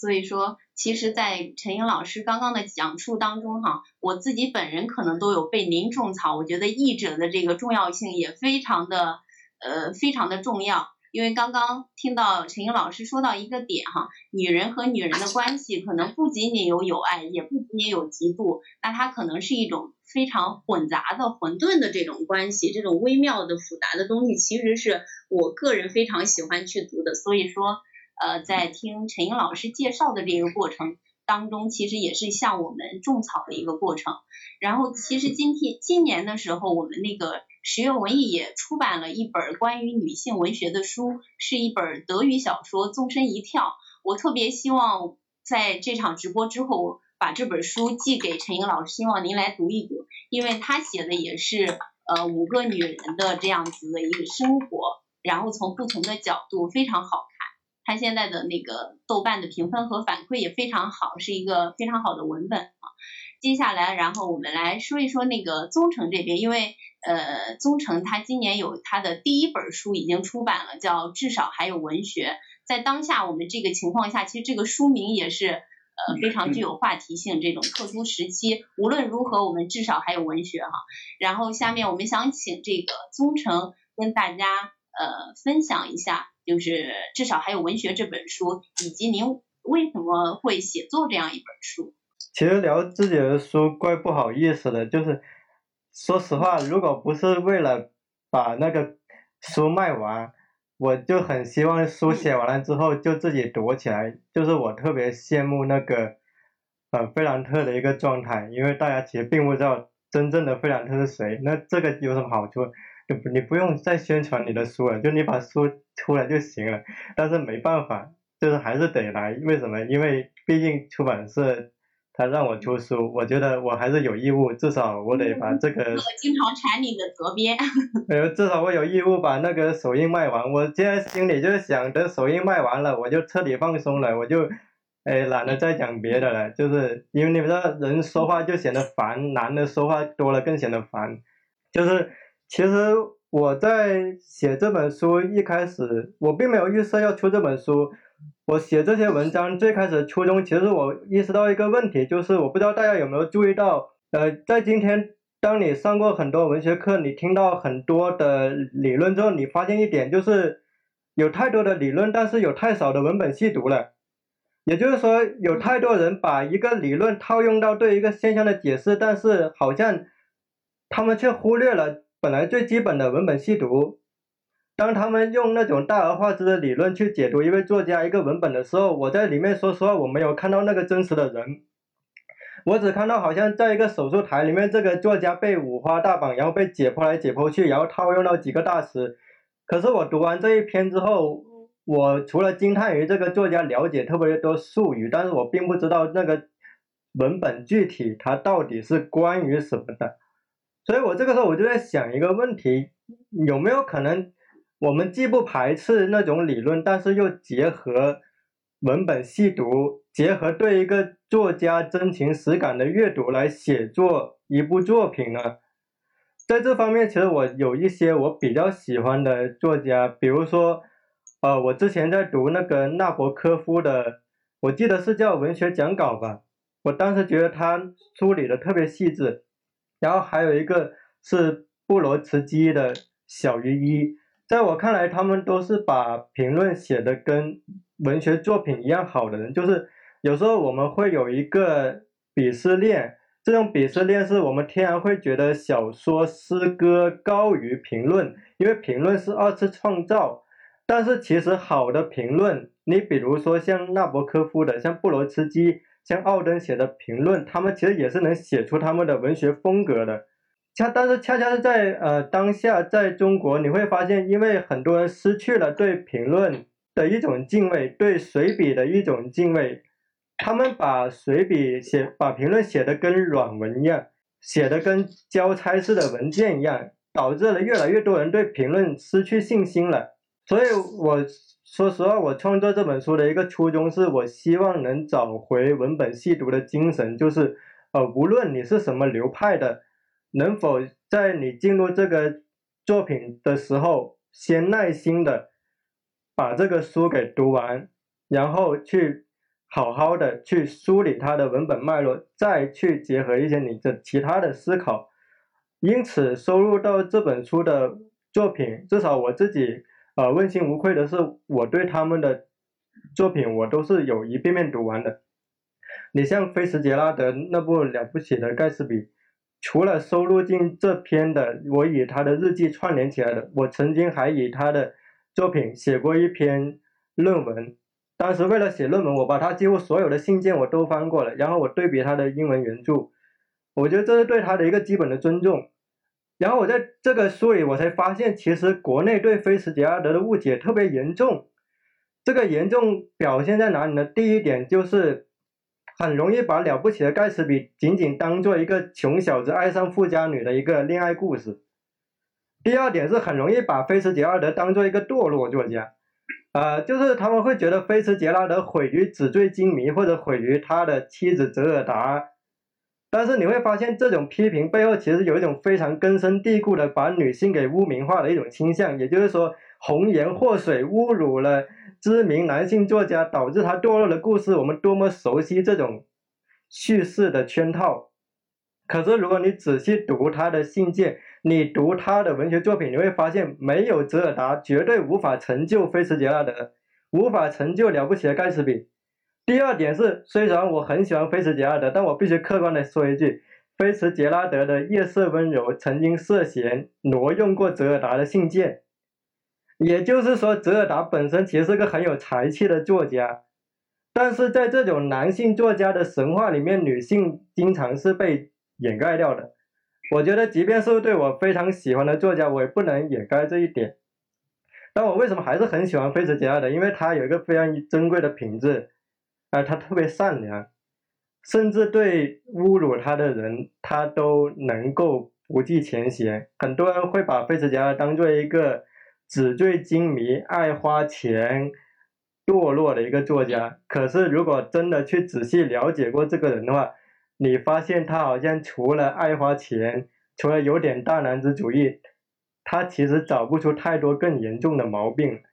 所以说其实，在陈英老师刚刚的讲述当中哈，我自己本人可能都有被您种草。我觉得译者的这个重要性也非常的呃非常的重要。因为刚刚听到陈英老师说到一个点哈，女人和女人的关系可能不仅仅有友爱，也不仅仅有嫉妒，那它可能是一种非常混杂的混沌的这种关系，这种微妙的复杂的东西，其实是我个人非常喜欢去读的。所以说，呃，在听陈英老师介绍的这个过程当中，其实也是向我们种草的一个过程。然后，其实今天今年的时候，我们那个。十月文艺也出版了一本关于女性文学的书，是一本德语小说《纵身一跳》。我特别希望在这场直播之后把这本书寄给陈英老师，希望您来读一读，因为他写的也是呃五个女人的这样子的一个生活，然后从不同的角度非常好看。他现在的那个豆瓣的评分和反馈也非常好，是一个非常好的文本啊。接下来，然后我们来说一说那个宗成这边，因为呃，宗成他今年有他的第一本书已经出版了，叫《至少还有文学》。在当下我们这个情况下，其实这个书名也是呃非常具有话题性。这种特殊时期，无论如何，我们至少还有文学哈。然后下面我们想请这个宗成跟大家呃分享一下，就是《至少还有文学》这本书，以及您为什么会写作这样一本书。其实聊自己的书怪不好意思的，就是说实话，如果不是为了把那个书卖完，我就很希望书写完了之后就自己躲起来。就是我特别羡慕那个呃费兰特的一个状态，因为大家其实并不知道真正的费兰特是谁。那这个有什么好处？就你不用再宣传你的书了，就你把书出来就行了。但是没办法，就是还是得来。为什么？因为毕竟出版社。他让我出书，我觉得我还是有义务，至少我得把这个。我经常缠你的责编。(laughs) 呃，至少我有义务把那个首映卖完。我现在心里就是想等首映卖完了，我就彻底放松了，我就，哎，懒得再讲别的了。就是因为你知道，人说话就显得烦，男的说话多了更显得烦。就是，其实我在写这本书一开始，我并没有预设要出这本书。我写这些文章最开始初衷，其实我意识到一个问题，就是我不知道大家有没有注意到，呃，在今天，当你上过很多文学课，你听到很多的理论之后，你发现一点就是，有太多的理论，但是有太少的文本细读了。也就是说，有太多人把一个理论套用到对一个现象的解释，但是好像他们却忽略了本来最基本的文本细读。当他们用那种大而化之的理论去解读一位作家一个文本的时候，我在里面说实话，我没有看到那个真实的人，我只看到好像在一个手术台里面，这个作家被五花大绑，然后被解剖来解剖去，然后套用到几个大师。可是我读完这一篇之后，我除了惊叹于这个作家了解特别多术语，但是我并不知道那个文本具体它到底是关于什么的。所以我这个时候我就在想一个问题，有没有可能？我们既不排斥那种理论，但是又结合文本细读，结合对一个作家真情实感的阅读来写作一部作品呢？在这方面，其实我有一些我比较喜欢的作家，比如说，呃，我之前在读那个纳博科夫的，我记得是叫文学讲稿吧，我当时觉得他梳理的特别细致。然后还有一个是布罗茨基的《小于一》，在我看来，他们都是把评论写的跟文学作品一样好的人。就是有时候我们会有一个鄙视链，这种鄙视链是我们天然会觉得小说、诗歌高于评论，因为评论是二次创造。但是其实好的评论，你比如说像纳博科夫的，像布罗茨基。像奥登写的评论，他们其实也是能写出他们的文学风格的。恰但是恰恰是在呃当下，在中国你会发现，因为很多人失去了对评论的一种敬畏，对随笔的一种敬畏，他们把随笔写，把评论写的跟软文一样，写的跟交差式的文件一样，导致了越来越多人对评论失去信心了。所以，我。说实话，我创作这本书的一个初衷是我希望能找回文本细读的精神，就是呃，无论你是什么流派的，能否在你进入这个作品的时候，先耐心的把这个书给读完，然后去好好的去梳理它的文本脉络，再去结合一些你的其他的思考。因此，收录到这本书的作品，至少我自己。呃，问心无愧的是，我对他们的作品，我都是有一遍遍读完的。你像菲茨杰拉德那部了不起的盖茨比，除了收录进这篇的，我以他的日记串联起来的。我曾经还以他的作品写过一篇论文，当时为了写论文，我把他几乎所有的信件我都翻过了，然后我对比他的英文原著，我觉得这是对他的一个基本的尊重。然后我在这个书里，我才发现，其实国内对菲茨杰拉德的误解特别严重。这个严重表现在哪里呢？第一点就是很容易把了不起的盖茨比仅仅当做一个穷小子爱上富家女的一个恋爱故事。第二点是很容易把菲茨杰拉德当做一个堕落作家，呃，就是他们会觉得菲茨杰拉德毁于纸醉金迷，或者毁于他的妻子泽尔达。但是你会发现，这种批评背后其实有一种非常根深蒂固的把女性给污名化的一种倾向，也就是说，红颜祸水侮辱了知名男性作家，导致他堕落的故事，我们多么熟悉这种叙事的圈套。可是如果你仔细读他的信件，你读他的文学作品，你会发现，没有泽尔达，绝对无法成就菲茨杰拉德，无法成就了不起的盖茨比。第二点是，虽然我很喜欢菲茨杰拉德，但我必须客观的说一句，菲茨杰拉德的夜色温柔曾经涉嫌挪用过泽尔达的信件，也就是说，泽尔达本身其实是个很有才气的作家，但是在这种男性作家的神话里面，女性经常是被掩盖掉的。我觉得，即便是对我非常喜欢的作家，我也不能掩盖这一点。但我为什么还是很喜欢菲茨杰拉德？因为他有一个非常珍贵的品质。啊，他特别善良，甚至对侮辱他的人，他都能够不计前嫌。很多人会把费茨杰拉当做一个纸醉金迷、爱花钱、堕落的一个作家。可是，如果真的去仔细了解过这个人的话，你发现他好像除了爱花钱，除了有点大男子主义，他其实找不出太多更严重的毛病。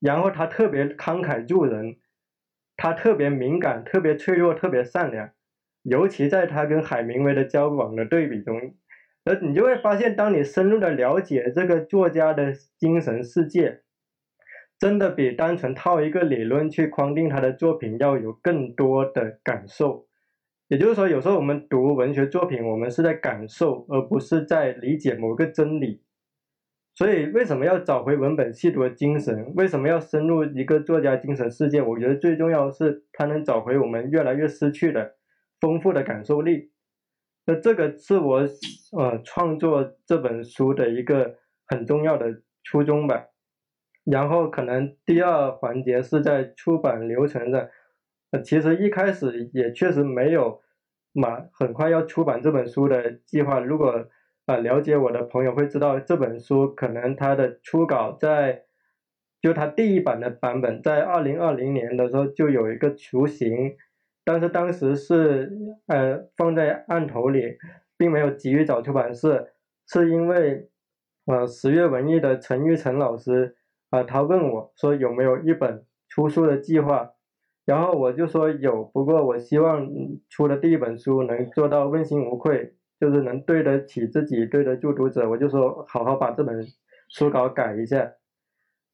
然后，他特别慷慨助人。他特别敏感，特别脆弱，特别善良，尤其在他跟海明威的交往的对比中，而你就会发现，当你深入的了解这个作家的精神世界，真的比单纯套一个理论去框定他的作品要有更多的感受。也就是说，有时候我们读文学作品，我们是在感受，而不是在理解某个真理。所以，为什么要找回文本细读的精神？为什么要深入一个作家精神世界？我觉得最重要的是他能找回我们越来越失去的丰富的感受力。那这个是我呃创作这本书的一个很重要的初衷吧。然后，可能第二环节是在出版流程上。呃，其实一开始也确实没有马很快要出版这本书的计划。如果啊，了解我的朋友会知道这本书可能它的初稿在，就它第一版的版本在二零二零年的时候就有一个雏形，但是当时是呃放在案头里，并没有急于找出版社，是因为呃十月文艺的陈玉成老师啊，他问我说有没有一本出书的计划，然后我就说有，不过我希望出的第一本书能做到问心无愧，就是能对得起自己，对得住读者。我就说好好把这本书稿改一下。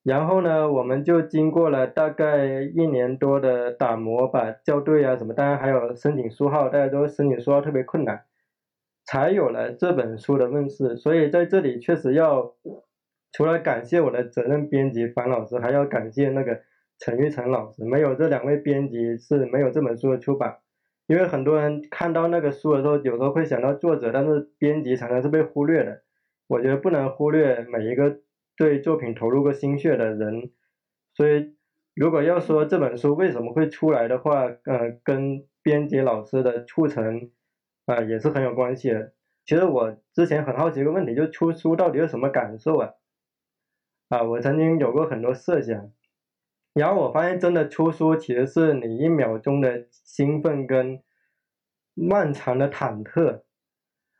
然后呢，我们就经过了大概一年多的打磨吧，校对啊什么，当然还有申请书号，大家都申请书号特别困难，才有了这本书的问世。所以在这里确实要除了感谢我的责任编辑樊老师，还要感谢那个陈玉成老师，没有这两位编辑是没有这本书的出版。因为很多人看到那个书的时候，有时候会想到作者，但是编辑常常是被忽略的。我觉得不能忽略每一个。对作品投入过心血的人，所以如果要说这本书为什么会出来的话，呃，跟编辑老师的促成啊也是很有关系的。其实我之前很好奇一个问题，就出书到底有什么感受啊？啊，我曾经有过很多设想，然后我发现真的出书其实是你一秒钟的兴奋跟漫长的忐忑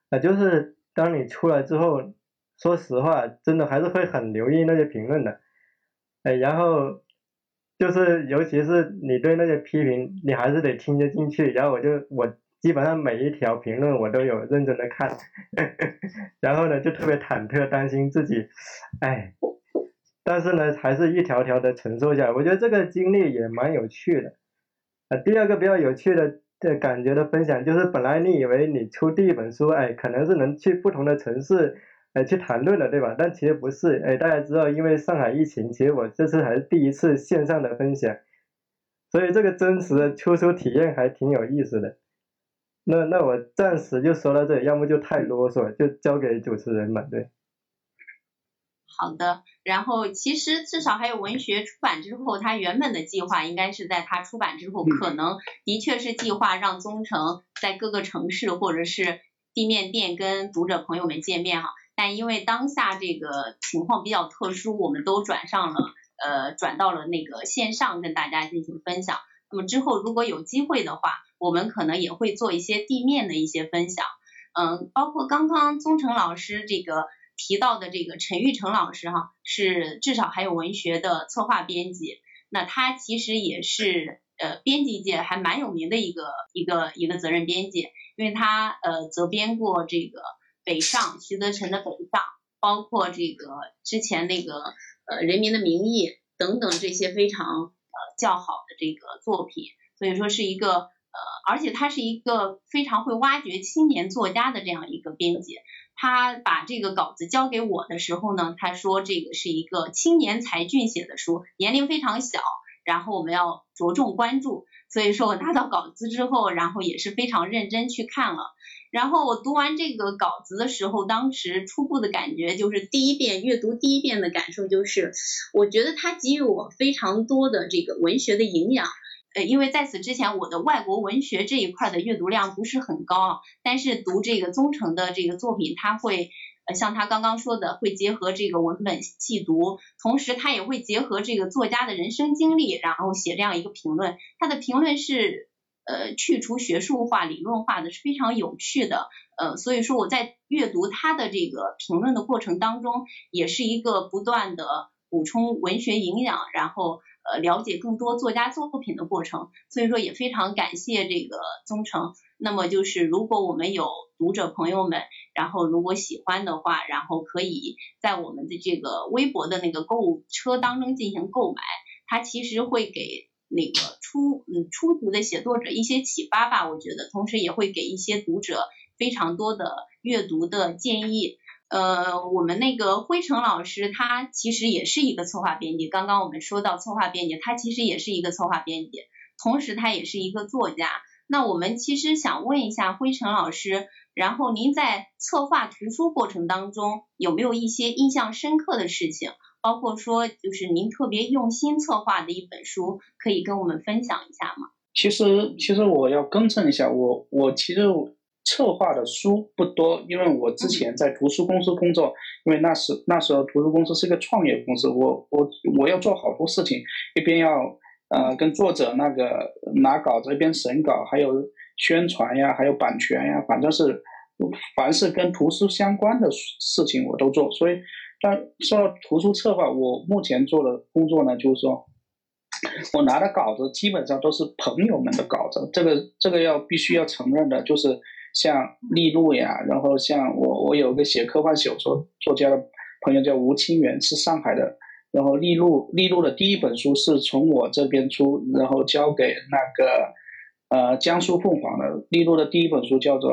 啊，就是当你出来之后。说实话，真的还是会很留意那些评论的，哎，然后就是尤其是你对那些批评，你还是得听得进去。然后我就我基本上每一条评论我都有认真的看，然后呢就特别忐忑，担心自己，哎，但是呢还是一条条的承受下来。我觉得这个经历也蛮有趣的。啊，第二个比较有趣的的感觉的分享就是，本来你以为你出第一本书，哎，可能是能去不同的城市。哎，去谈论了，对吧？但其实不是。哎，大家知道，因为上海疫情，其实我这次还是第一次线上的分享，所以这个真实的出书体验还挺有意思的。那那我暂时就说到这里，要么就太啰嗦，就交给主持人嘛，对。好的，然后其实至少还有文学出版之后，他原本的计划应该是在他出版之后，可能的确是计划让宗成在各个城市或者是地面店跟读者朋友们见面哈。但因为当下这个情况比较特殊，我们都转上了，呃，转到了那个线上跟大家进行分享。那么之后如果有机会的话，我们可能也会做一些地面的一些分享。嗯，包括刚刚宗成老师这个提到的这个陈玉成老师哈，是至少还有文学的策划编辑。那他其实也是呃编辑界还蛮有名的一个一个一个责任编辑，因为他呃责编过这个。北上，徐德臣的北上，包括这个之前那个呃《人民的名义》等等这些非常呃较好的这个作品，所以说是一个呃，而且他是一个非常会挖掘青年作家的这样一个编辑。他把这个稿子交给我的时候呢，他说这个是一个青年才俊写的书，年龄非常小，然后我们要着重关注。所以说我拿到稿子之后，然后也是非常认真去看了。然后我读完这个稿子的时候，当时初步的感觉就是第一遍阅读第一遍的感受就是，我觉得它给予我非常多的这个文学的营养。呃，因为在此之前我的外国文学这一块的阅读量不是很高，但是读这个宗成的这个作品，他会呃像他刚刚说的，会结合这个文本细读，同时他也会结合这个作家的人生经历，然后写这样一个评论。他的评论是。呃，去除学术化、理论化的是非常有趣的，呃，所以说我在阅读他的这个评论的过程当中，也是一个不断的补充文学营养，然后呃了解更多作家作品的过程。所以说也非常感谢这个宗成。那么就是如果我们有读者朋友们，然后如果喜欢的话，然后可以在我们的这个微博的那个购物车当中进行购买，它其实会给。那个初嗯初读的写作者一些启发吧，我觉得，同时也会给一些读者非常多的阅读的建议。呃，我们那个辉成老师他其实也是一个策划编辑，刚刚我们说到策划编辑，他其实也是一个策划编辑，同时他也是一个作家。那我们其实想问一下辉成老师，然后您在策划图书过程当中有没有一些印象深刻的事情？包括说，就是您特别用心策划的一本书，可以跟我们分享一下吗？其实，其实我要更正一下，我我其实策划的书不多，因为我之前在图书公司工作，因为那时那时候图书公司是个创业公司，我我我要做好多事情，一边要呃跟作者那个拿稿子，一边审稿，还有宣传呀，还有版权呀，反正是凡是跟图书相关的事情我都做，所以。但说到图书策划，我目前做的工作呢，就是说，我拿的稿子基本上都是朋友们的稿子，这个这个要必须要承认的，就是像利路呀，然后像我我有个写科幻小说作家的朋友叫吴清源，是上海的，然后利路利路的第一本书是从我这边出，然后交给那个呃江苏凤凰的利路的第一本书叫做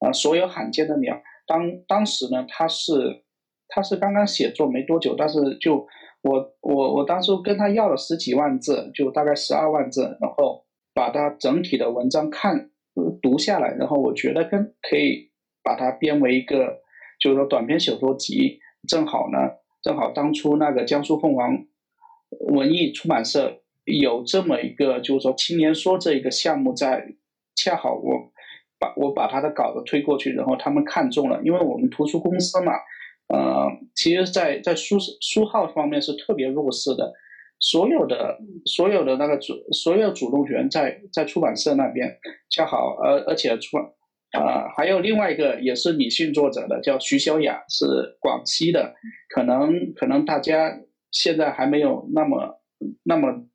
呃所有罕见的鸟，当当时呢他是他是刚刚写作没多久，但是就。我我我当时跟他要了十几万字，就大概十二万字，然后把他整体的文章看读下来，然后我觉得跟可以把它编为一个，就是说短篇小说集。正好呢，正好当初那个江苏凤凰文艺出版社有这么一个，就是说青年说这一个项目在，恰好我把我把他的稿子推过去，然后他们看中了，因为我们图书公司嘛。呃，其实，在在书书号方面是特别弱势的，所有的所有的那个主所有主动权在在出版社那边，恰好，而而且出，呃，还有另外一个也是女性作者的，叫徐小雅，是广西的，可能可能大家现在还没有那么那么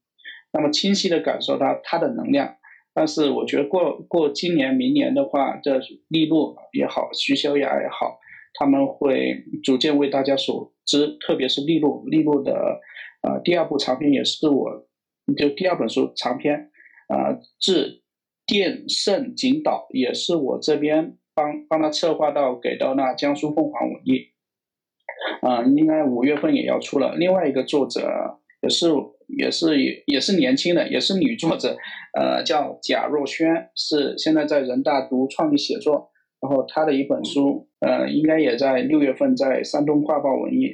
那么清晰的感受到她的能量，但是我觉得过过今年明年的话，这利路也好，徐小雅也好。他们会逐渐为大家所知，特别是利路，利路的，呃，第二部长篇也是我，就第二本书长篇，啊，致电圣景岛也是我这边帮帮他策划到给到那江苏凤凰文艺，啊，应该五月份也要出了。另外一个作者也是也是也也是年轻的，也是女作者，呃，叫贾若萱，是现在在人大读创意写作。然后他的一本书，呃，应该也在六月份在山东画报文艺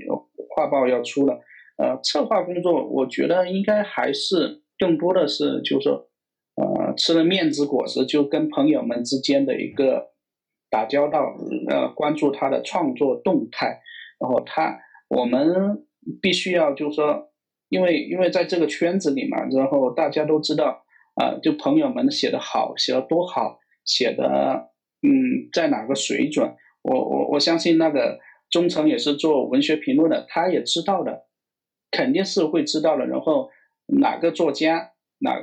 画报要出了。呃，策划工作，我觉得应该还是更多的是，就是说，呃，吃了面子果实，就跟朋友们之间的一个打交道，呃，关注他的创作动态。然后他，我们必须要就是说，因为因为在这个圈子里嘛，然后大家都知道，啊，就朋友们写的好，写的多好，写的。嗯，在哪个水准？我我我相信那个忠诚也是做文学评论的，他也知道的，肯定是会知道的。然后哪个作家，哪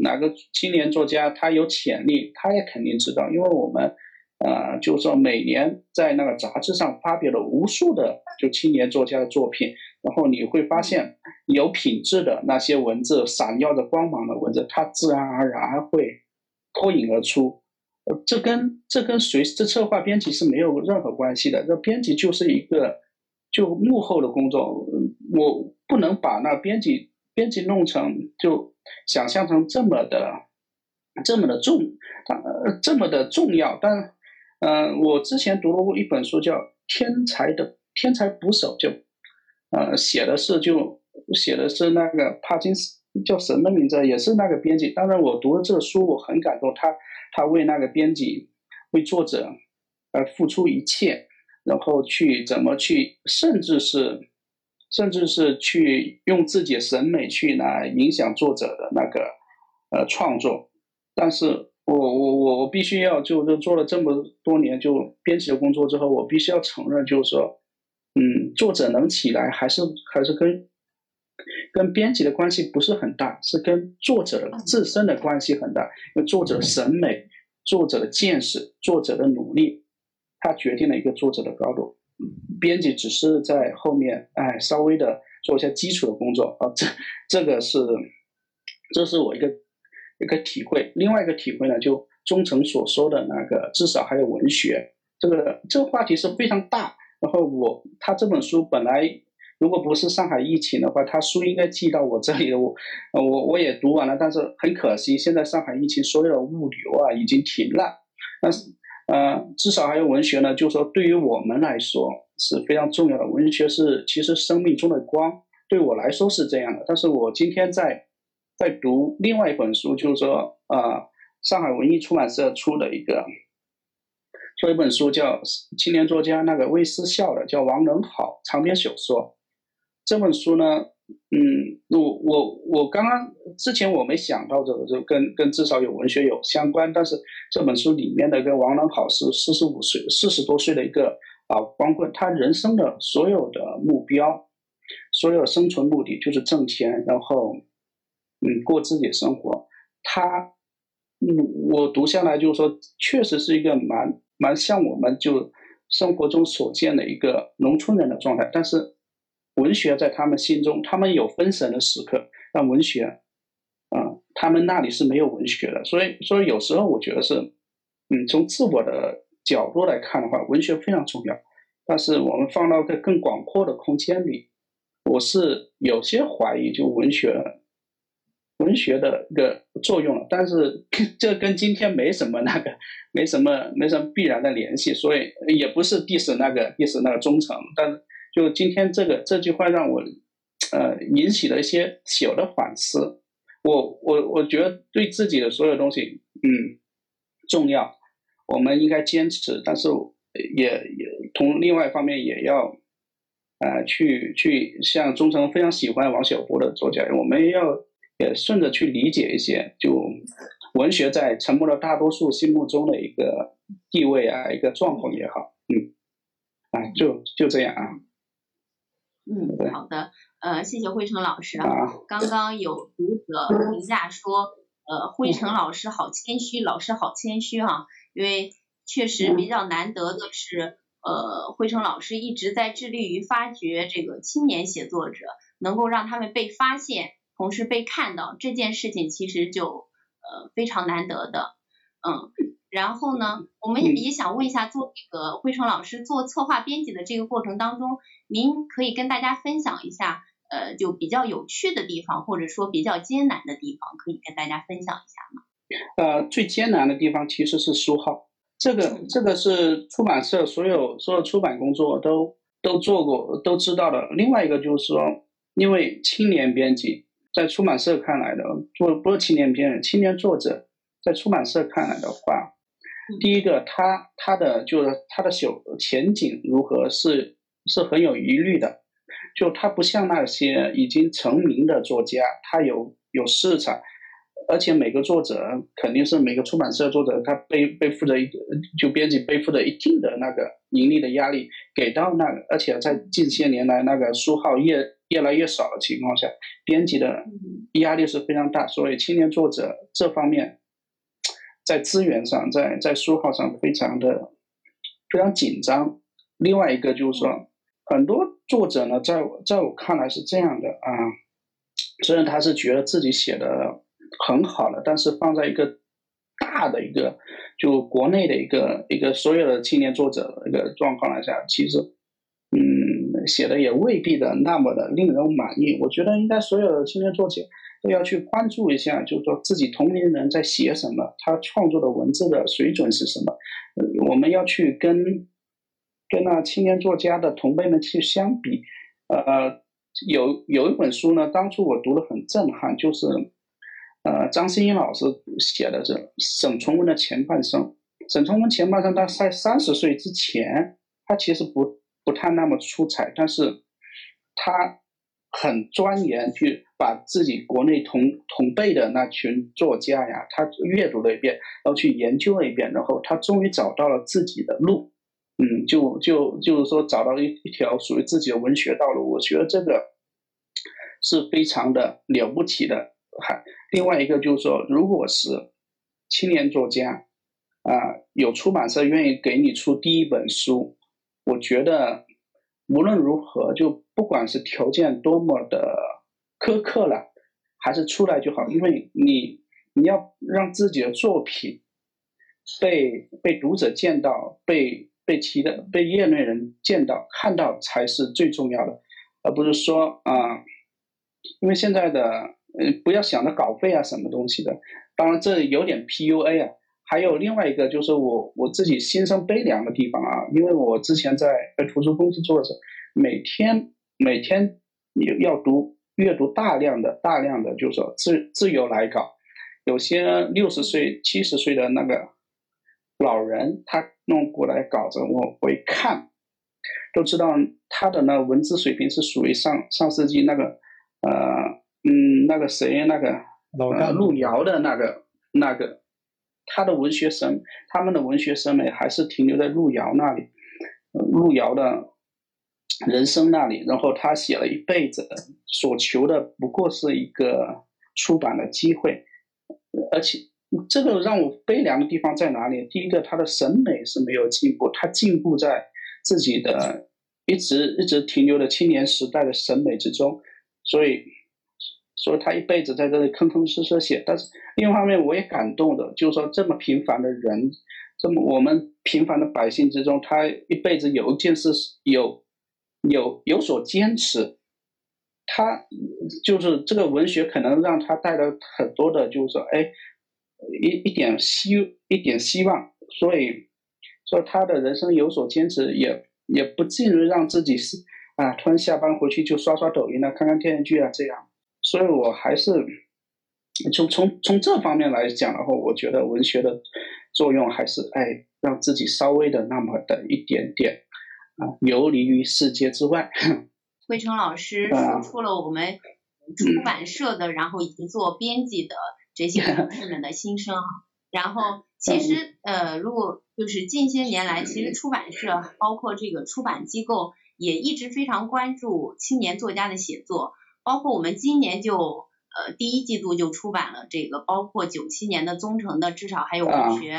哪个青年作家，他有潜力，他也肯定知道。因为我们，呃，就是说每年在那个杂志上发表了无数的就青年作家的作品，然后你会发现有品质的那些文字，闪耀着光芒的文字，它自然而然会脱颖而出。这跟这跟谁这策划编辑是没有任何关系的。这编辑就是一个就幕后的工作，我不能把那编辑编辑弄成就想象成这么的这么的重，它这么的重要。但嗯，我之前读过一本书，叫《天才的天才捕手》，就呃写的是就写的是那个帕金斯叫什么名字？也是那个编辑。当然，我读了这个书，我很感动。他。他为那个编辑，为作者，而付出一切，然后去怎么去，甚至是，甚至是去用自己的审美去来影响作者的那个，呃，创作。但是我我我我必须要就是做了这么多年就编辑的工作之后，我必须要承认，就是说，嗯，作者能起来，还是还是跟。跟编辑的关系不是很大，是跟作者自身的关系很大。因为作者的审美、作者的见识、作者的努力，他决定了一个作者的高度。编辑只是在后面，哎，稍微的做一下基础的工作啊。这这个是，这是我一个一个体会。另外一个体会呢，就忠诚所说的那个，至少还有文学。这个这个话题是非常大。然后我他这本书本来。如果不是上海疫情的话，他书应该寄到我这里的。我，我我也读完了，但是很可惜，现在上海疫情所有的物流啊已经停了。但是，呃，至少还有文学呢，就是说对于我们来说是非常重要的。文学是其实生命中的光，对我来说是这样的。但是我今天在在读另外一本书，就是说，呃，上海文艺出版社出的一个，出一本书叫青年作家那个魏思笑的，叫王能好长篇小说。这本书呢，嗯，我我我刚刚之前我没想到这个，就跟跟至少有文学有相关。但是这本书里面的跟王能好是四十五岁、四十多岁的一个啊光棍，他人生的所有的目标，所有生存目的就是挣钱，然后嗯，过自己的生活。他，嗯，我读下来就是说，确实是一个蛮蛮像我们就生活中所见的一个农村人的状态。但是，文学在他们心中，他们有分神的时刻，但文学，啊，他们那里是没有文学的。所以，所以有时候我觉得是，嗯，从自我的角度来看的话，文学非常重要。但是我们放到个更广阔的空间里，我是有些怀疑，就文学，文学的一个作用了。但是 (coughs) 这跟今天没什么那个，没什么没什么必然的联系，所以也不是 diss 那个 diss 那个忠诚。但是就今天这个这句话让我，呃，引起了一些小的反思。我我我觉得对自己的所有东西，嗯，重要，我们应该坚持，但是。也也从另外一方面也要，呃，去去像忠诚非常喜欢王小波的作家，我们要也顺着去理解一些，就文学在沉默的大多数心目中的一个地位啊，一个状况也好，嗯，啊，就就这样啊。嗯，好的，呃，谢谢辉成老师啊。刚刚有读者评价说，呃，辉成老师好谦虚，老师好谦虚哈，因为。确实比较难得的是，呃，辉成老师一直在致力于发掘这个青年写作者，能够让他们被发现，同时被看到，这件事情其实就呃非常难得的，嗯。然后呢，我们也想问一下，做这个辉成老师做策划编辑的这个过程当中，您可以跟大家分享一下，呃，就比较有趣的地方，或者说比较艰难的地方，可以跟大家分享一下吗？呃，最艰难的地方其实是书号。这个这个是出版社所有所有出版工作都都做过都知道的。另外一个就是说，因为青年编辑在出版社看来的，不不是青年编辑，青年作者在出版社看来的话，第一个他他的就是他的小前景如何是是很有疑虑的，就他不像那些已经成名的作家，他有有市场。而且每个作者肯定是每个出版社作者，他背背负着一个，就编辑背负着一定的那个盈利的压力，给到那个，而且在近些年来那个书号越越来越少的情况下，编辑的压力是非常大，所以青年作者这方面在资源上，在在书号上非常的非常紧张。另外一个就是说，很多作者呢，在我在我看来是这样的啊，虽然他是觉得自己写的。很好了，但是放在一个大的一个就国内的一个一个所有的青年作者的一个状况来讲，其实嗯写的也未必的那么的令人满意。我觉得应该所有的青年作者都要去关注一下，就是说自己同龄人在写什么，他创作的文字的水准是什么。我们要去跟跟那青年作家的同辈们去相比。呃，有有一本书呢，当初我读的很震撼，就是。呃，张新英老师写的这沈从文的前半生。沈从文前半生，他在三十岁之前，他其实不不太那么出彩，但是他很钻研，去把自己国内同同辈的那群作家呀，他阅读了一遍，然后去研究了一遍，然后他终于找到了自己的路，嗯，就就就是说找到了一一条属于自己的文学道路。我觉得这个是非常的了不起的。还另外一个就是说，如果是青年作家，啊，有出版社愿意给你出第一本书，我觉得无论如何，就不管是条件多么的苛刻了，还是出来就好，因为你你要让自己的作品被被读者见到，被被其的被业内人见到看到才是最重要的，而不是说啊，因为现在的。嗯，不要想着稿费啊，什么东西的。当然，这有点 PUA 啊。还有另外一个，就是我我自己心生悲凉的地方啊。因为我之前在在图书公司做的时候，每天每天要读阅读大量的大量的，就是说自自由来稿。有些六十岁、七十岁的那个老人，他弄过来稿子，我会看，都知道他的那文字水平是属于上上世纪那个呃。嗯，那个谁，那个路遥的那个那个，他的文学审，他们的文学审美还是停留在路遥那里，路遥的人生那里。然后他写了一辈子，所求的不过是一个出版的机会，而且这个让我悲凉的地方在哪里？第一个，他的审美是没有进步，他进步在自己的一直一直停留的青年时代的审美之中，所以，所以他一辈子在这里吭吭哧哧写。但是另一方面，我也感动的，就是说这么平凡的人，这么我们平凡的百姓之中，他一辈子有一件事有有有所坚持。他就是这个文学，可能让他带来很多的，就是说，哎，一一点希一点希望，所以说他的人生有所坚持，也也不至于让自己是啊，突然下班回去就刷刷抖音啊，看看电视剧啊这样。所以我还是从从从这方面来讲的话，我觉得文学的作用还是哎，让自己稍微的那么的一点点啊，游离于世界之外。(laughs) 魏成老师说出了我们出版社的，然后以及做编辑的这些同事们的心声哈。然后其实呃，如果就是近些年来，其实出版社包括这个出版机构也一直非常关注青年作家的写作，包括我们今年就呃第一季度就出版了这个，包括九七年的宗城的至少还有文学，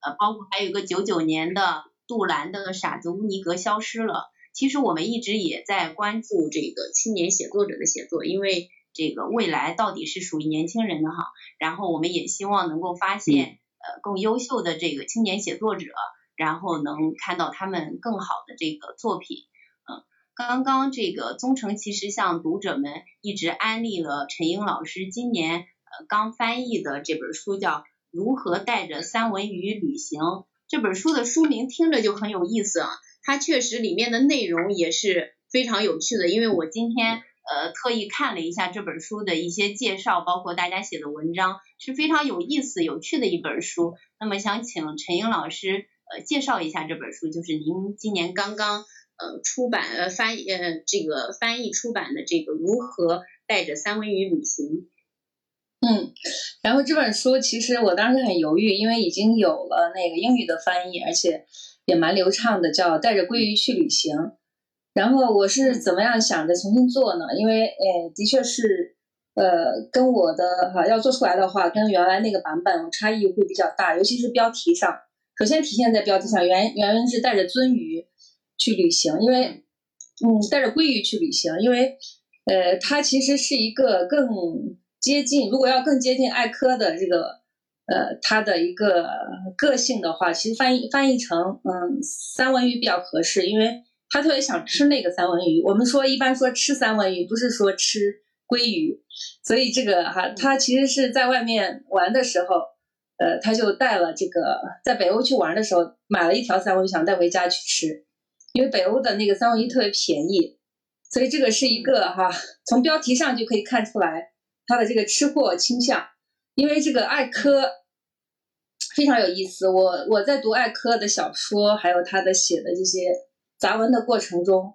呃，包括还有一个九九年的杜兰的傻子乌尼格消失了。其实我们一直也在关注这个青年写作者的写作，因为这个未来到底是属于年轻人的哈。然后我们也希望能够发现呃更优秀的这个青年写作者，然后能看到他们更好的这个作品。嗯，刚刚这个宗成其实向读者们一直安利了陈英老师今年呃刚翻译的这本书，叫《如何带着三文鱼旅行》。这本书的书名听着就很有意思啊。它确实里面的内容也是非常有趣的，因为我今天呃特意看了一下这本书的一些介绍，包括大家写的文章，是非常有意思、有趣的一本书。那么想请陈英老师呃介绍一下这本书，就是您今年刚刚呃出版呃翻呃这个翻译出版的这个《如何带着三文鱼旅行》。嗯，然后这本书其实我当时很犹豫，因为已经有了那个英语的翻译，而且。也蛮流畅的，叫带着鲑鱼去旅行。然后我是怎么样想着重新做呢？因为，呃，的确是，呃，跟我的哈要做出来的话，跟原来那个版本差异会比较大，尤其是标题上。首先体现在标题上，原原文是带着鳟鱼去旅行，因为，嗯，带着鲑鱼去旅行，因为，呃，它其实是一个更接近，如果要更接近艾科的这个。呃，它的一个个性的话，其实翻译翻译成嗯三文鱼比较合适，因为他特别想吃那个三文鱼。我们说一般说吃三文鱼，不是说吃鲑鱼，所以这个哈，他其实是在外面玩的时候，呃，他就带了这个在北欧去玩的时候买了一条三文鱼，想带回家去吃，因为北欧的那个三文鱼特别便宜，所以这个是一个哈，从标题上就可以看出来他的这个吃货倾向，因为这个艾科。非常有意思，我我在读艾科的小说，还有他的写的这些杂文的过程中，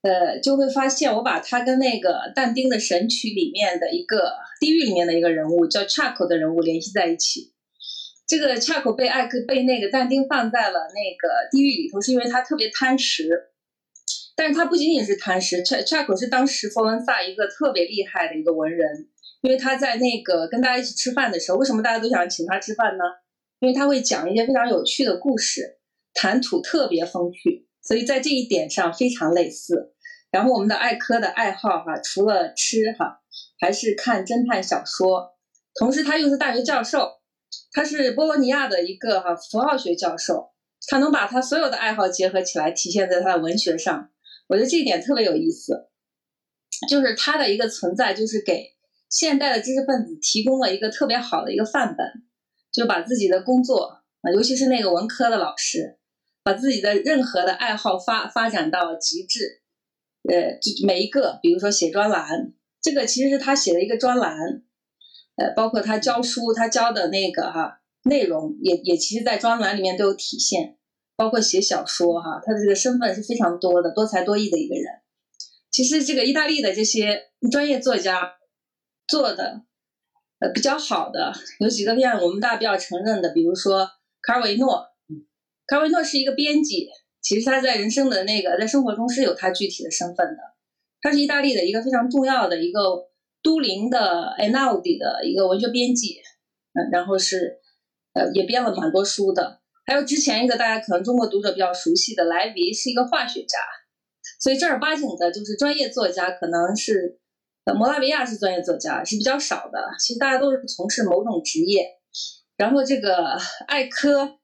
呃，就会发现我把他跟那个但丁的《神曲》里面的一个地狱里面的一个人物叫 Chaco 的人物联系在一起。这个 Chaco 被艾科被那个但丁放在了那个地狱里头，是因为他特别贪食。但是他不仅仅是贪食，Ch Chaco 是当时佛罗伦萨一个特别厉害的一个文人，因为他在那个跟大家一起吃饭的时候，为什么大家都想请他吃饭呢？因为他会讲一些非常有趣的故事，谈吐特别风趣，所以在这一点上非常类似。然后我们的艾科的爱好哈，除了吃哈，还是看侦探小说。同时他又是大学教授，他是波罗尼亚的一个哈符号学教授，他能把他所有的爱好结合起来，体现在他的文学上。我觉得这一点特别有意思，就是他的一个存在，就是给现代的知识分子提供了一个特别好的一个范本。就把自己的工作啊，尤其是那个文科的老师，把自己的任何的爱好发发展到极致。呃，就每一个，比如说写专栏，这个其实是他写的一个专栏。呃，包括他教书，他教的那个哈内容，也也其实，在专栏里面都有体现。包括写小说哈，他的这个身份是非常多的，多才多艺的一个人。其实这个意大利的这些专业作家做的。呃，比较好的有几个片，我们大家比较承认的，比如说卡尔维诺。卡尔维诺是一个编辑，其实他在人生的那个在生活中是有他具体的身份的。他是意大利的一个非常重要的一个都灵的艾纳迪的一个文学编辑，嗯，然后是呃也编了蛮多书的。还有之前一个大家可能中国读者比较熟悉的莱维是一个化学家，所以正儿八经的就是专业作家可能是呃摩拉维亚是专业作家是比较少的，其实大家都是从事某种职业。然后这个艾科，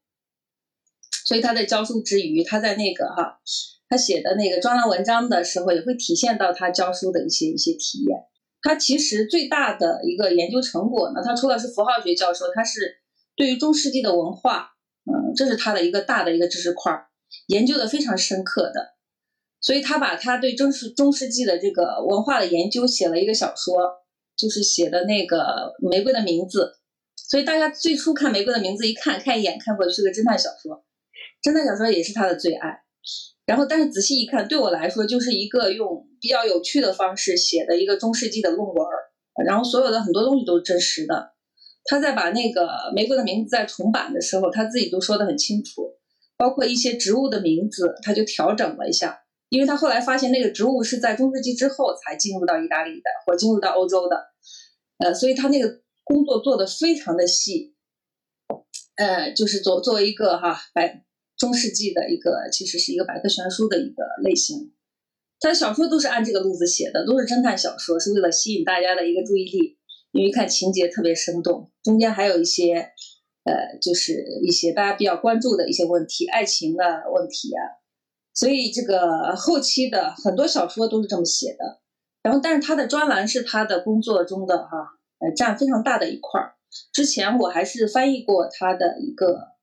所以他在教书之余，他在那个哈。他写的那个专栏文章的时候，也会体现到他教书的一些一些体验。他其实最大的一个研究成果呢，他除了是符号学教授，他是对于中世纪的文化，嗯，这是他的一个大的一个知识块，研究的非常深刻的。所以他把他对中世中世纪的这个文化的研究写了一个小说，就是写的那个《玫瑰的名字》。所以大家最初看《玫瑰的名字》，一看看一眼看过去是个侦探小说，侦探小说也是他的最爱。然后，但是仔细一看，对我来说就是一个用比较有趣的方式写的一个中世纪的论文。然后所有的很多东西都是真实的。他在把那个《玫瑰的名字》在重版的时候，他自己都说得很清楚，包括一些植物的名字，他就调整了一下，因为他后来发现那个植物是在中世纪之后才进入到意大利的，或进入到欧洲的，呃，所以他那个工作做得非常的细，呃，就是作作为一个哈百。中世纪的一个，其实是一个百科全书的一个类型。他小说都是按这个路子写的，都是侦探小说，是为了吸引大家的一个注意力。因为看情节特别生动，中间还有一些，呃，就是一些大家比较关注的一些问题，爱情的问题啊。所以这个后期的很多小说都是这么写的。然后，但是他的专栏是他的工作中的哈，呃，占非常大的一块儿。之前我还是翻译过他的一个。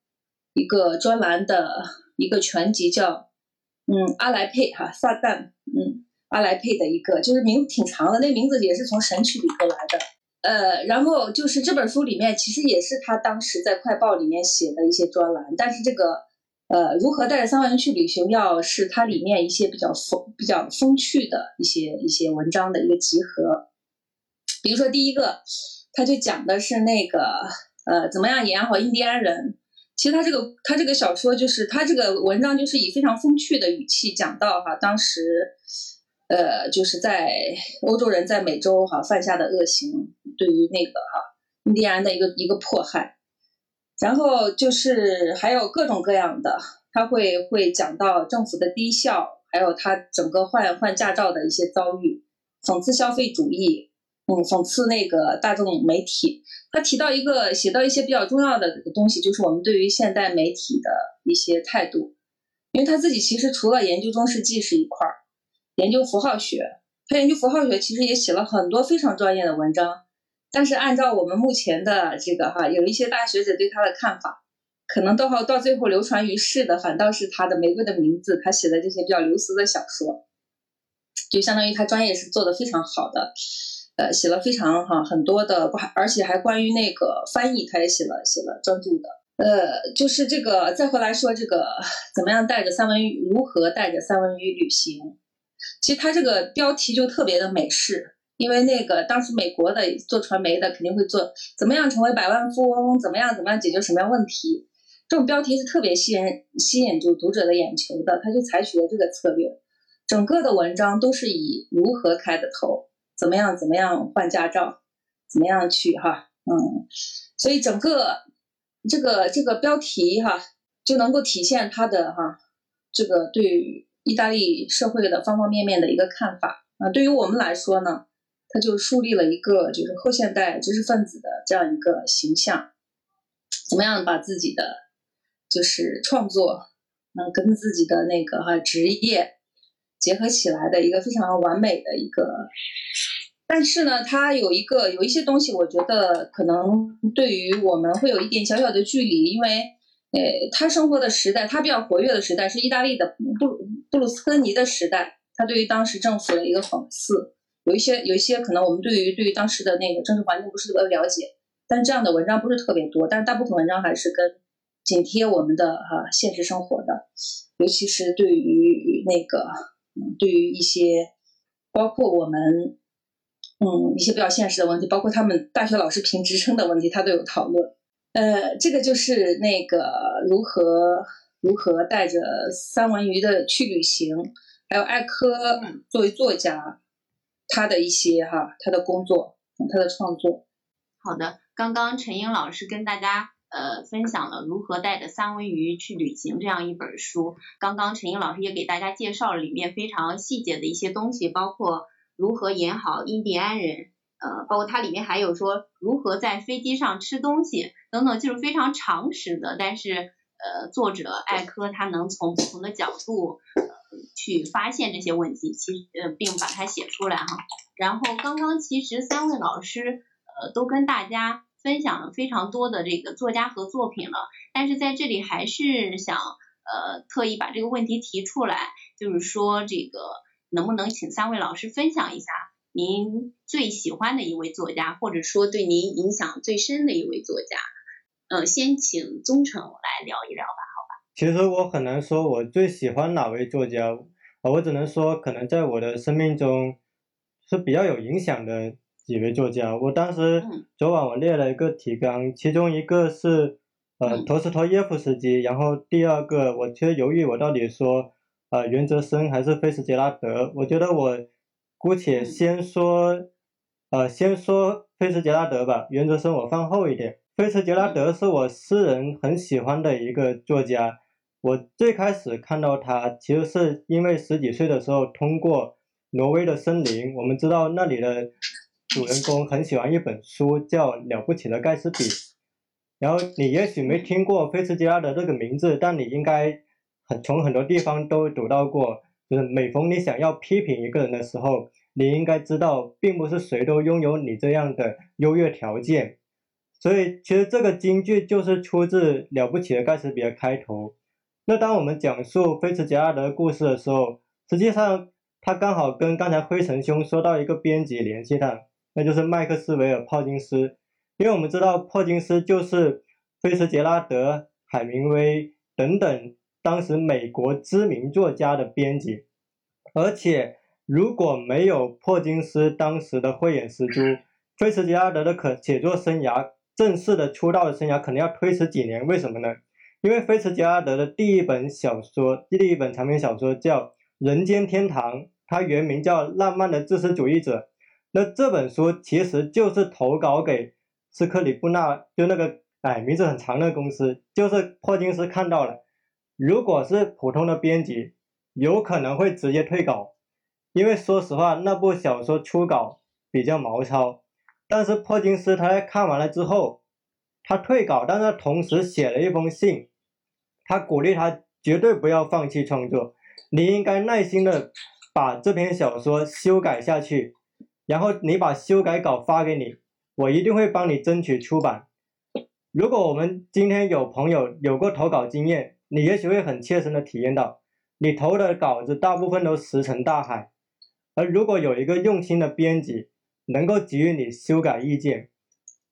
一个专栏的一个全集叫，嗯，阿莱佩哈撒旦，嗯，阿莱佩的一个就是名字挺长的，那名字也是从神曲里头来的，呃，然后就是这本书里面其实也是他当时在快报里面写的一些专栏，但是这个呃，如何带着三万人去旅行，要是它里面一些比较风比较风趣的一些一些文章的一个集合，比如说第一个，他就讲的是那个呃，怎么样养好印第安人。其实他这个他这个小说就是他这个文章就是以非常风趣的语气讲到哈当时，呃就是在欧洲人在美洲哈犯下的恶行，对于那个哈印第安的一个一个迫害，然后就是还有各种各样的，他会会讲到政府的低效，还有他整个换换驾照的一些遭遇，讽刺消费主义，嗯讽刺那个大众媒体。他提到一个，写到一些比较重要的东西，就是我们对于现代媒体的一些态度。因为他自己其实除了研究中世纪是一块儿，研究符号学，他研究符号学其实也写了很多非常专业的文章。但是按照我们目前的这个哈，有一些大学者对他的看法，可能到后到最后流传于世的，反倒是他的《玫瑰的名字》，他写的这些比较流俗的小说，就相当于他专业是做的非常好的。呃，写了非常哈很多的，而且还关于那个翻译，他也写了写了专著的。呃，就是这个再回来说这个怎么样带着三文鱼，如何带着三文鱼旅行？其实他这个标题就特别的美式，因为那个当时美国的做传媒的肯定会做怎么样成为百万富翁，怎么样怎么样解决什么样问题，这种标题是特别吸引吸引住读者的眼球的，他就采取了这个策略，整个的文章都是以如何开的头。怎么样？怎么样换驾照？怎么样去哈？嗯，所以整个这个这个标题哈，就能够体现他的哈这个对意大利社会的方方面面的一个看法啊。对于我们来说呢，他就树立了一个就是后现代知识分子的这样一个形象。怎么样把自己的就是创作能跟自己的那个哈职业结合起来的一个非常完美的一个。但是呢，他有一个有一些东西，我觉得可能对于我们会有一点小小的距离，因为，呃，他生活的时代，他比较活跃的时代是意大利的布鲁布鲁斯科尼的时代，他对于当时政府的一个讽刺，有一些有一些可能我们对于对于当时的那个政治环境不是特别了解，但这样的文章不是特别多，但是大部分文章还是跟紧贴我们的哈现实生活的，尤其是对于那个嗯，对于一些包括我们。嗯，一些比较现实的问题，包括他们大学老师评职称的问题，他都有讨论。呃，这个就是那个如何如何带着三文鱼的去旅行，还有艾科作为作家，他的一些哈他的工作，他的创作。好的，刚刚陈英老师跟大家呃分享了如何带着三文鱼去旅行这样一本书。刚刚陈英老师也给大家介绍了里面非常细节的一些东西，包括如何演好印第安人，呃，包括它里面还有说如何在飞机上吃东西等等，就是非常常识的。但是呃，作者艾科他能从不同的角度呃去发现这些问题，其实呃并把它写出来哈。然后刚刚其实三位老师。呃，都跟大家分享了非常多的这个作家和作品了，但是在这里还是想呃特意把这个问题提出来，就是说这个能不能请三位老师分享一下您最喜欢的一位作家，或者说对您影响最深的一位作家？呃，先请宗成来聊一聊，吧？其实我很难说我最喜欢哪位作家，我只能说可能在我的生命中是比较有影响的。几位作家，我当时昨晚我列了一个提纲，其中一个是呃陀思妥耶夫斯基，然后第二个我其实犹豫我到底说呃袁哲生还是菲茨杰拉德，我觉得我姑且先说呃先说菲茨杰拉德吧，袁哲生我放后一点。菲茨杰拉德是我私人很喜欢的一个作家，我最开始看到他其实是因为十几岁的时候通过挪威的森林，我们知道那里的。主人公很喜欢一本书，叫《了不起的盖茨比》。然后你也许没听过菲茨杰拉德这个名字，但你应该很从很多地方都读到过。就是每逢你想要批评一个人的时候，你应该知道，并不是谁都拥有你这样的优越条件。所以，其实这个金句就是出自《了不起的盖茨比》的开头。那当我们讲述菲茨杰拉德故事的时候，实际上他刚好跟刚才灰尘兄说到一个编辑联系上。那就是麦克斯韦尔·珀金斯，因为我们知道珀金斯就是菲茨杰拉德、海明威等等当时美国知名作家的编辑，而且如果没有珀金斯当时的慧眼识珠，菲茨杰拉德的可写作生涯正式的出道的生涯可能要推迟几年。为什么呢？因为菲茨杰拉德的第一本小说，第一本长篇小说叫《人间天堂》，它原名叫《浪漫的自私主义者》。那这本书其实就是投稿给斯克里布纳，就那个哎名字很长的公司，就是珀金斯看到了。如果是普通的编辑，有可能会直接退稿，因为说实话那部小说初稿比较毛糙。但是破金斯他在看完了之后，他退稿，但是同时写了一封信，他鼓励他绝对不要放弃创作，你应该耐心的把这篇小说修改下去。然后你把修改稿发给你，我一定会帮你争取出版。如果我们今天有朋友有过投稿经验，你也许会很切身的体验到，你投的稿子大部分都石沉大海。而如果有一个用心的编辑能够给予你修改意见，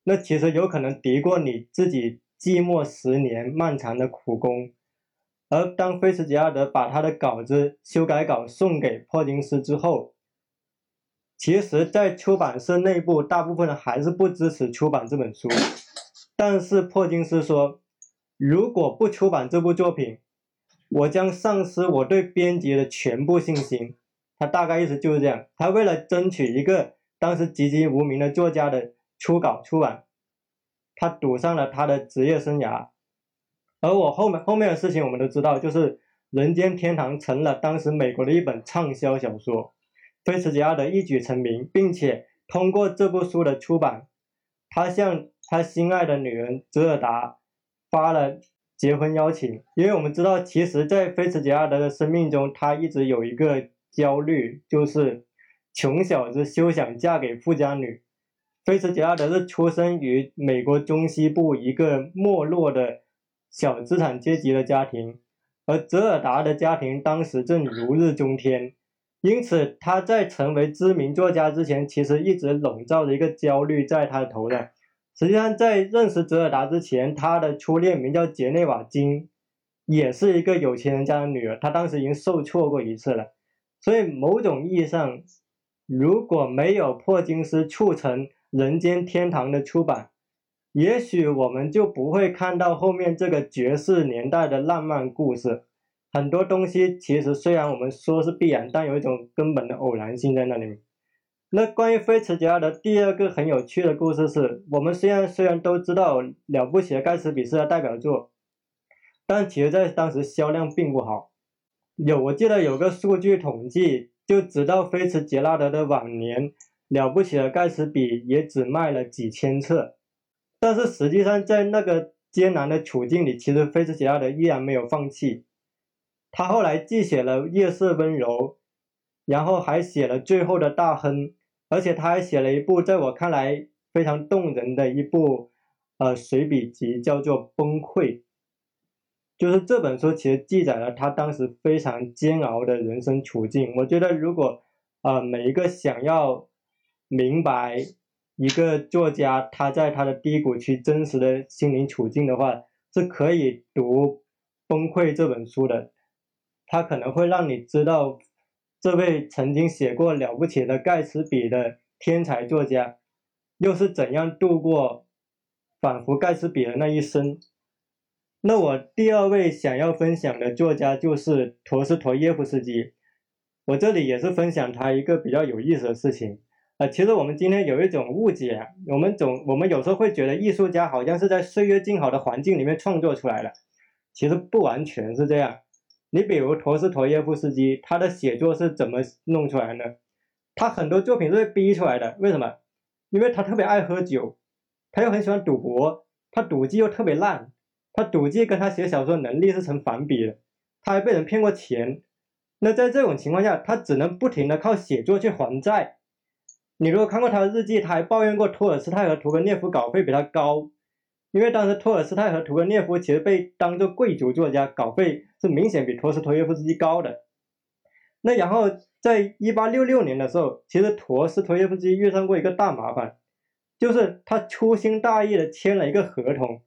那其实有可能敌过你自己寂寞十年漫长的苦功。而当菲茨杰拉德把他的稿子修改稿送给珀金斯之后，其实，在出版社内部，大部分人还是不支持出版这本书。但是，珀金斯说，如果不出版这部作品，我将丧失我对编辑的全部信心。他大概意思就是这样。他为了争取一个当时籍籍无名的作家的初稿出版，他赌上了他的职业生涯。而我后面后面的事情，我们都知道，就是《人间天堂》成了当时美国的一本畅销小说。菲茨杰拉德一举成名，并且通过这部书的出版，他向他心爱的女人泽尔达发了结婚邀请。因为我们知道，其实，在菲茨杰拉德的生命中，他一直有一个焦虑，就是穷小子休想嫁给富家女。菲茨杰拉德是出生于美国中西部一个没落的小资产阶级的家庭，而泽尔达的家庭当时正如日中天。因此，他在成为知名作家之前，其实一直笼罩着一个焦虑在他的头上。实际上，在认识泽尔达之前，他的初恋名叫杰内瓦金，也是一个有钱人家的女儿。他当时已经受挫过一次了。所以，某种意义上，如果没有破金斯促成《人间天堂》的出版，也许我们就不会看到后面这个爵士年代的浪漫故事。很多东西其实虽然我们说是必然，但有一种根本的偶然性在那里。那关于菲茨杰拉的第二个很有趣的故事是，我们虽然虽然都知道《了不起的盖茨比》是他代表作，但其实在当时销量并不好。有我记得有个数据统计，就直到菲茨杰拉德的晚年，《了不起的盖茨比》也只卖了几千册。但是实际上在那个艰难的处境里，其实菲茨杰拉德依然没有放弃。他后来既写了《夜色温柔》，然后还写了《最后的大亨》。而且他还写了一部在我看来非常动人的一部呃随笔集，叫做《崩溃》。就是这本书其实记载了他当时非常煎熬的人生处境。我觉得如果呃每一个想要明白一个作家他在他的低谷期真实的心灵处境的话，是可以读《崩溃》这本书的。他可能会让你知道。这位曾经写过了不起的盖茨比的天才作家，又是怎样度过仿佛盖茨比的那一生？那我第二位想要分享的作家就是陀思妥耶夫斯基。我这里也是分享他一个比较有意思的事情。呃，其实我们今天有一种误解，我们总我们有时候会觉得艺术家好像是在岁月静好的环境里面创作出来的，其实不完全是这样。你比如陀思妥耶夫斯基，他的写作是怎么弄出来的？他很多作品都是逼出来的。为什么？因为他特别爱喝酒，他又很喜欢赌博，他赌技又特别烂，他赌技跟他写小说能力是成反比的。他还被人骗过钱。那在这种情况下，他只能不停的靠写作去还债。你如果看过他的日记，他还抱怨过托尔斯泰和屠格涅夫稿费比他高。因为当时托尔斯泰和屠格涅夫其实被当作贵族作家，稿费是明显比陀思妥耶夫斯基高的。那然后在一八六六年的时候，其实陀思妥耶夫斯基遇上过一个大麻烦，就是他粗心大意的签了一个合同，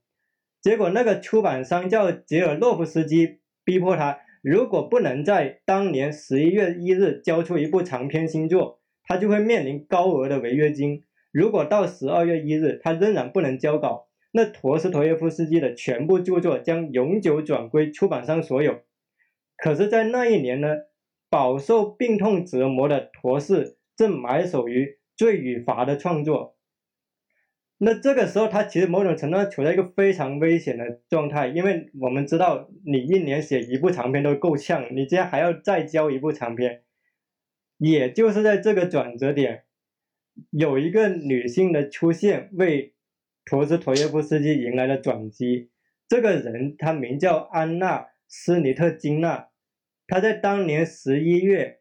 结果那个出版商叫杰尔洛夫斯基，逼迫他如果不能在当年十一月一日交出一部长篇新作，他就会面临高额的违约金。如果到十二月一日他仍然不能交稿，那陀思妥耶夫斯基的全部著作将永久转归出版商所有。可是，在那一年呢，饱受病痛折磨的陀思正埋首于《罪与罚》的创作。那这个时候，他其实某种程度上处在一个非常危险的状态，因为我们知道，你一年写一部长篇都够呛，你竟然还要再交一部长篇。也就是在这个转折点，有一个女性的出现为。陀思妥耶夫斯基迎来了转机。这个人他名叫安娜·斯尼特金娜，他在当年十一月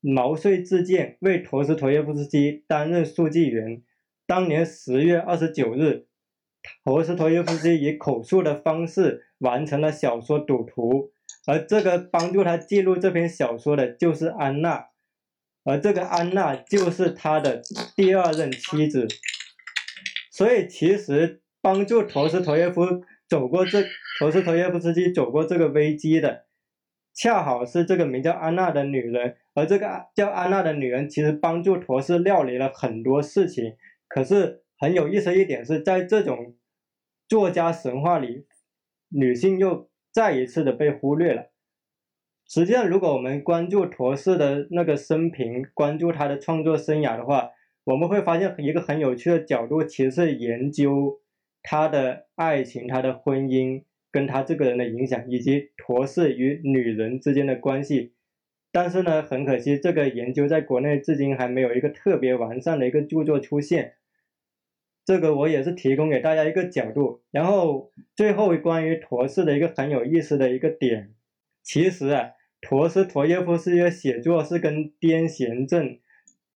毛遂自荐为陀思妥耶夫斯基担任书记员。当年十月二十九日，陀思妥耶夫斯基以口述的方式完成了小说《赌徒》，而这个帮助他记录这篇小说的就是安娜，而这个安娜就是他的第二任妻子。所以，其实帮助陀思妥耶夫走过这陀思妥耶夫斯基走过这个危机的，恰好是这个名叫安娜的女人。而这个叫安娜的女人，其实帮助陀思料理了很多事情。可是很有意思一点是，在这种作家神话里，女性又再一次的被忽略了。实际上，如果我们关注陀氏的那个生平，关注他的创作生涯的话，我们会发现一个很有趣的角度，其实是研究他的爱情、他的婚姻跟他这个人的影响，以及陀氏与女人之间的关系。但是呢，很可惜，这个研究在国内至今还没有一个特别完善的一个著作出现。这个我也是提供给大家一个角度。然后最后关于陀氏的一个很有意思的一个点，其实啊，陀思妥耶夫斯基的写作是跟癫痫症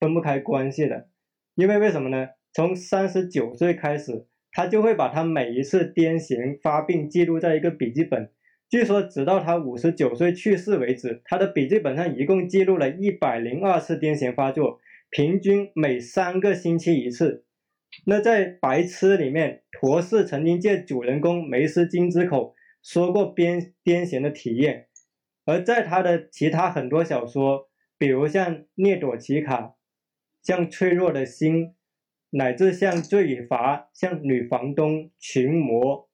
分不开关系的。因为为什么呢？从三十九岁开始，他就会把他每一次癫痫发病记录在一个笔记本。据说，直到他五十九岁去世为止，他的笔记本上一共记录了一百零二次癫痫发作，平均每三个星期一次。那在《白痴》里面，陀思曾经借主人公梅斯金之口说过癫癫痫的体验，而在他的其他很多小说，比如像《涅朵奇卡》。像脆弱的心，乃至像罪与罚、像女房东、群魔，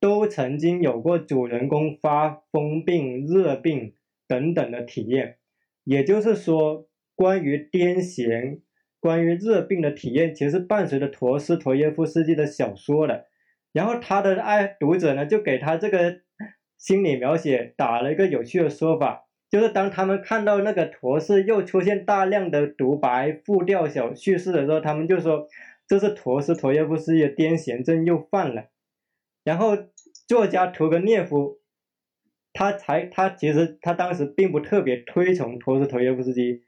都曾经有过主人公发疯病、热病等等的体验。也就是说，关于癫痫关于热病的体验，其实伴随着陀思妥耶夫斯基的小说的。然后他的爱读者呢，就给他这个心理描写打了一个有趣的说法，就是当他们看到那个陀思又出现大量的独白、复调小叙事的时候，他们就说这是陀思妥耶夫斯基的癫痫症又犯了。然后作家屠格涅夫，他才他其实他当时并不特别推崇陀思妥耶夫斯基，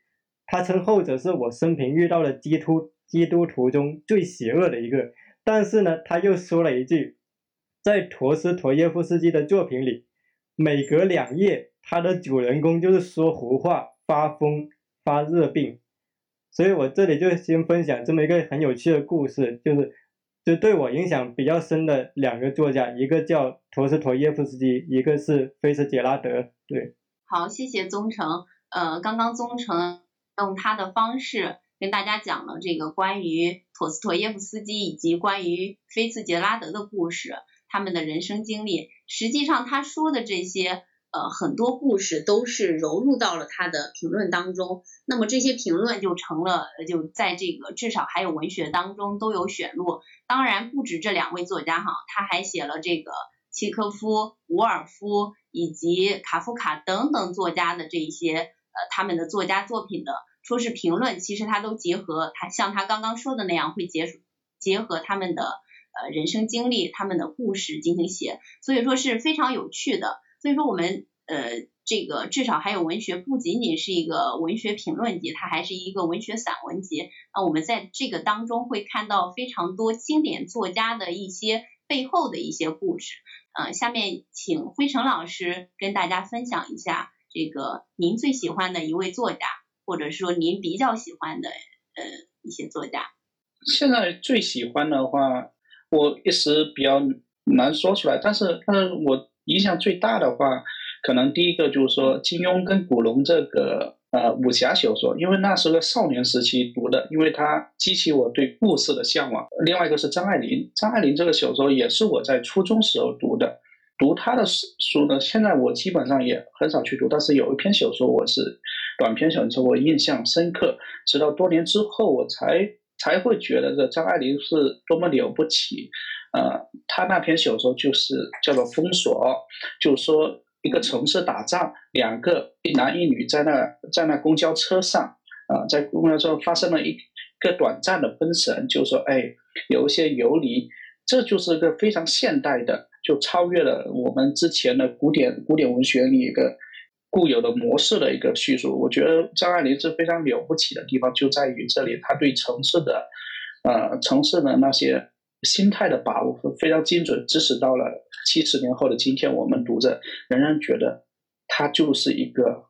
他称后者是我生平遇到的基督基督徒中最邪恶的一个。但是呢，他又说了一句，在陀思妥耶夫斯基的作品里，每隔两页，他的主人公就是说胡话、发疯、发热病。所以我这里就先分享这么一个很有趣的故事，就是就对我影响比较深的两个作家，一个叫陀思妥耶夫斯基，一个是菲茨杰拉德。对，好，谢谢宗成。呃，刚刚宗成用他的方式。跟大家讲了这个关于陀思妥耶夫斯基以及关于菲茨杰拉德的故事，他们的人生经历。实际上他说的这些呃很多故事都是融入到了他的评论当中。那么这些评论就成了就在这个至少还有文学当中都有选录。当然不止这两位作家哈，他还写了这个契科夫、伍尔夫以及卡夫卡等等作家的这一些呃他们的作家作品的。说是评论，其实他都结合他像他刚刚说的那样，会结结合他们的呃人生经历、他们的故事进行写，所以说是非常有趣的。所以说我们呃这个至少还有文学不仅仅是一个文学评论集，它还是一个文学散文集。那我们在这个当中会看到非常多经典作家的一些背后的一些故事。呃，下面请辉成老师跟大家分享一下这个您最喜欢的一位作家。或者说您比较喜欢的呃一些作家，现在最喜欢的话，我一时比较难说出来。但是，但是我影响最大的话，可能第一个就是说金庸跟古龙这个呃武侠小说，因为那时候少年时期读的，因为它激起我对故事的向往。另外一个是张爱玲，张爱玲这个小说也是我在初中时候读的。读他的书呢，现在我基本上也很少去读，但是有一篇小说我是短篇小说，我印象深刻。直到多年之后，我才才会觉得这张爱玲是多么了不起。呃，他那篇小说就是叫做《封锁》，就说一个城市打仗，两个一男一女在那在那公交车上，啊，在公交车发生了一个短暂的分神，就说哎，有一些游离，这就是个非常现代的。就超越了我们之前的古典古典文学里一个固有的模式的一个叙述。我觉得张爱玲是非常了不起的地方，就在于这里，她对城市的，呃，城市的那些心态的把握非常精准，即使到了七十年后的今天，我们读着仍然觉得它就是一个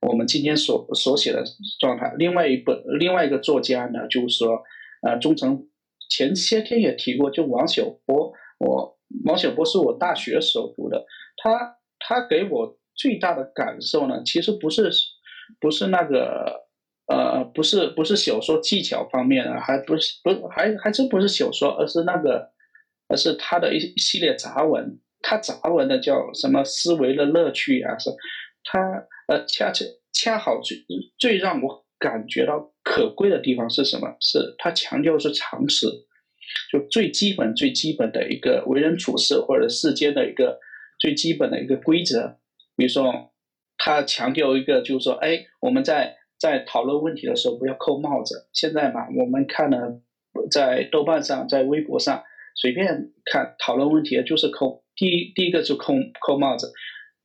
我们今天所所写的状态。另外一本另外一个作家呢，就是说，呃，中诚前些天也提过，就王小波，我。王小波是我大学时候读的，他他给我最大的感受呢，其实不是不是那个呃不是不是小说技巧方面的，还不是不还还真不是小说，而是那个而是他的一系列杂文，他杂文的叫什么思维的乐趣啊，是他呃恰恰恰好最最让我感觉到可贵的地方是什么？是他强调是常识。就最基本、最基本的一个为人处事或者世间的一个最基本的一个规则，比如说，他强调一个，就是说，哎，我们在在讨论问题的时候不要扣帽子。现在嘛，我们看呢，在豆瓣上、在微博上随便看讨论问题，就是扣第一第一个就扣扣帽子。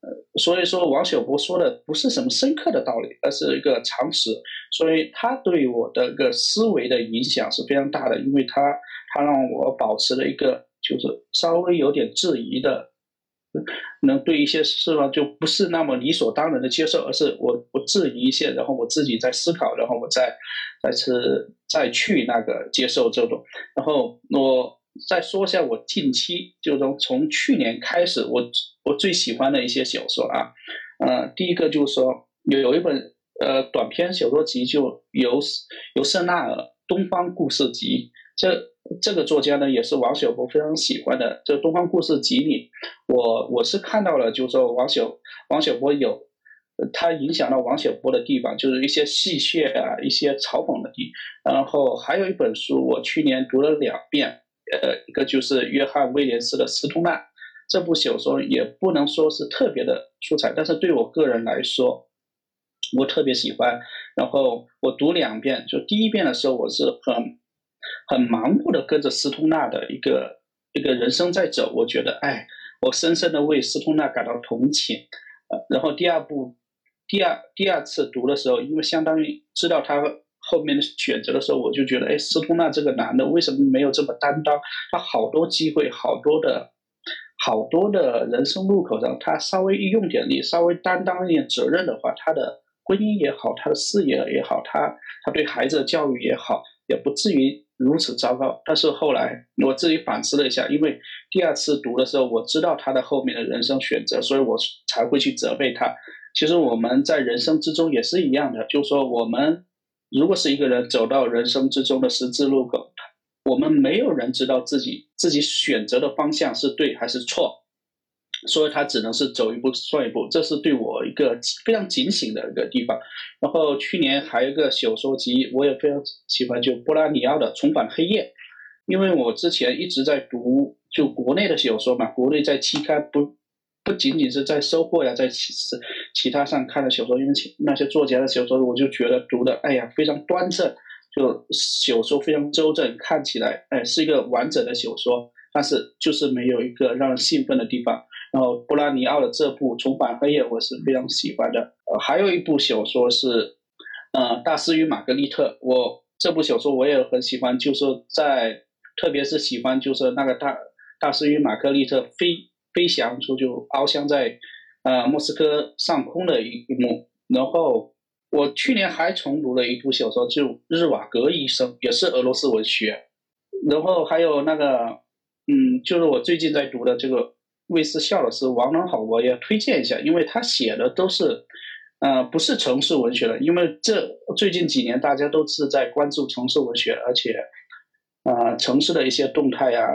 呃，所以说王小波说的不是什么深刻的道理，而是一个常识。所以他对我的个思维的影响是非常大的，因为他。他让我保持了一个，就是稍微有点质疑的，能对一些事呢就不是那么理所当然的接受，而是我我质疑一些，然后我自己在思考，然后我再再次再去那个接受这种。然后我再说一下我近期，就是从从去年开始，我我最喜欢的一些小说啊，呃，第一个就是说有有一本呃短篇小说集，就由由圣纳尔《东方故事集》这。这个作家呢，也是王小波非常喜欢的。这《东方故事集》里，我我是看到了，就是说王小王小波有他影响到王小波的地方，就是一些戏谑啊，一些嘲讽的地。然后还有一本书，我去年读了两遍，呃，一个就是约翰威廉斯的《斯通纳》这部小说，也不能说是特别的出彩，但是对我个人来说，我特别喜欢。然后我读两遍，就第一遍的时候，我是很很盲目的跟着斯通纳的一个一个人生在走，我觉得，哎，我深深的为斯通纳感到同情。呃，然后第二部。第二第二次读的时候，因为相当于知道他后面的选择的时候，我就觉得，哎，斯通纳这个男的为什么没有这么担当？他好多机会，好多的，好多的人生路口上，他稍微用点力，稍微担当一点责任的话，他的婚姻也好，他的事业也好，他他对孩子的教育也好，也不至于如此糟糕。但是后来我自己反思了一下，因为第二次读的时候，我知道他的后面的人生选择，所以我才会去责备他。其实我们在人生之中也是一样的，就是说，我们如果是一个人走到人生之中的十字路口，我们没有人知道自己自己选择的方向是对还是错，所以他只能是走一步算一步，这是对我一个非常警醒的一个地方。然后去年还有一个小说集，我也非常喜欢，就波拉尼奥的《重返黑夜》，因为我之前一直在读就国内的小说嘛，国内在期刊不。不仅仅是在收获呀，在其其他上看的小说，因为其那些作家的小说，我就觉得读的哎呀非常端正，就小说非常周正，看起来哎是一个完整的小说，但是就是没有一个让人兴奋的地方。然后布拉尼奥的这部《重返黑夜》我是非常喜欢的。呃，还有一部小说是，呃，《大师与玛格丽特》，我这部小说我也很喜欢，就是在特别是喜欢就是那个大大师与玛格丽特飞。飞翔出就翱翔在，呃莫斯科上空的一一幕。然后我去年还重读了一部小说，就《日瓦格医生》，也是俄罗斯文学。然后还有那个，嗯，就是我最近在读的这个魏斯笑的诗王能好，我也推荐一下，因为他写的都是，呃，不是城市文学的。因为这最近几年大家都是在关注城市文学，而且，呃，城市的一些动态呀。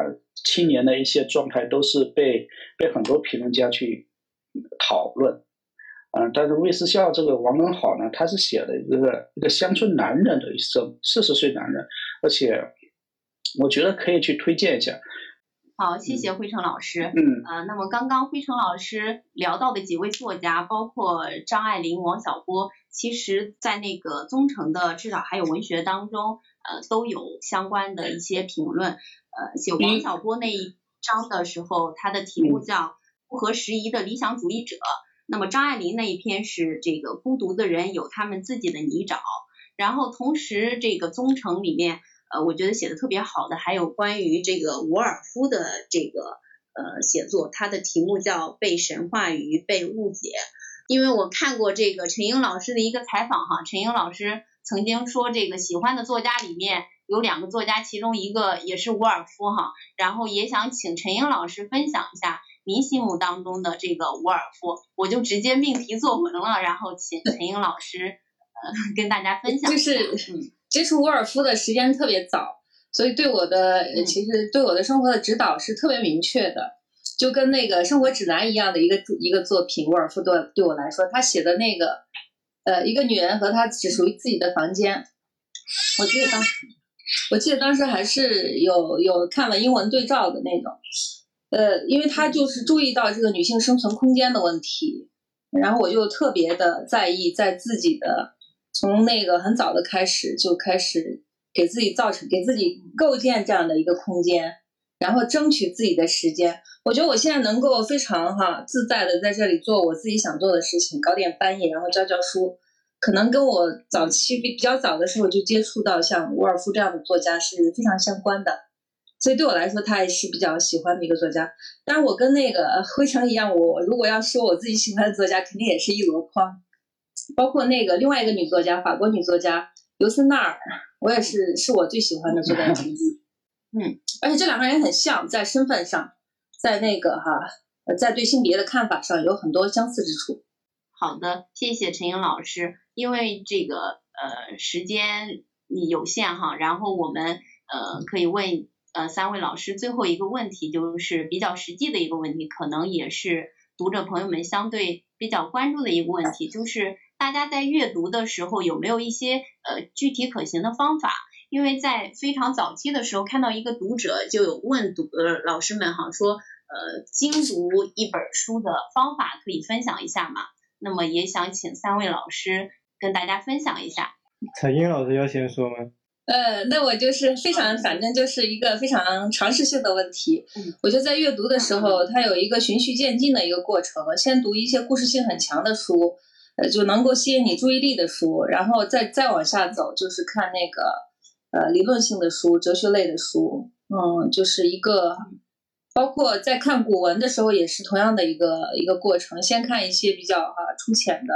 青年的一些状态都是被被很多评论家去讨论，嗯，但是魏思笑这个王文好呢，他是写了一个一个乡村男人的一生，四十岁男人，而且我觉得可以去推荐一下。好，谢谢辉成老师。嗯，呃，那么刚刚辉成老师聊到的几位作家，包括张爱玲、王小波，其实在那个宗城的至少还有文学当中，呃，都有相关的一些评论。呃，写王小波那一章的时候，他的题目叫《不合时宜的理想主义者》。那么张爱玲那一篇是这个孤独的人有他们自己的泥沼。然后同时这个宗城里面，呃，我觉得写的特别好的还有关于这个伍尔夫的这个呃写作，他的题目叫《被神话与被误解》。因为我看过这个陈英老师的一个采访哈，陈英老师曾经说这个喜欢的作家里面。有两个作家，其中一个也是伍尔夫哈，然后也想请陈英老师分享一下您心目当中的这个伍尔夫，我就直接命题作文了，然后请陈英老师呃跟大家分享。就是接触伍尔夫的时间特别早，所以对我的其实对我的生活的指导是特别明确的，就跟那个生活指南一样的一个一个作品。伍尔夫对对我来说，他写的那个呃一个女人和她只属于自己的房间，我记得当时。我记得当时还是有有看了英文对照的那种，呃，因为他就是注意到这个女性生存空间的问题，然后我就特别的在意，在自己的从那个很早的开始就开始给自己造成给自己构建这样的一个空间，然后争取自己的时间。我觉得我现在能够非常哈自在的在这里做我自己想做的事情，搞点翻译，然后教教书。可能跟我早期比比较早的时候就接触到像伍尔夫这样的作家是非常相关的，所以对我来说他也是比较喜欢的一个作家。但是我跟那个辉成一样，我如果要说我自己喜欢的作家，肯定也是一箩筐，包括那个另外一个女作家，法国女作家尤森纳尔，我也是是我最喜欢的作家之一。嗯，而且这两个人很像，在身份上，在那个哈，在对性别的看法上有很多相似之处。好的，谢谢陈英老师。因为这个呃时间有限哈，然后我们呃可以问呃三位老师最后一个问题，就是比较实际的一个问题，可能也是读者朋友们相对比较关注的一个问题，就是大家在阅读的时候有没有一些呃具体可行的方法？因为在非常早期的时候，看到一个读者就有问读呃老师们哈说，呃精读一本书的方法可以分享一下吗？那么也想请三位老师跟大家分享一下。彩英老师要先说吗？呃，那我就是非常，反正就是一个非常常识性的问题。嗯我觉得在阅读的时候，它有一个循序渐进的一个过程。先读一些故事性很强的书，就能够吸引你注意力的书，然后再再往下走，就是看那个呃理论性的书、哲学类的书。嗯，就是一个，包括在看古文的时候也是同样的一个一个过程。先看一些比较啊粗浅的。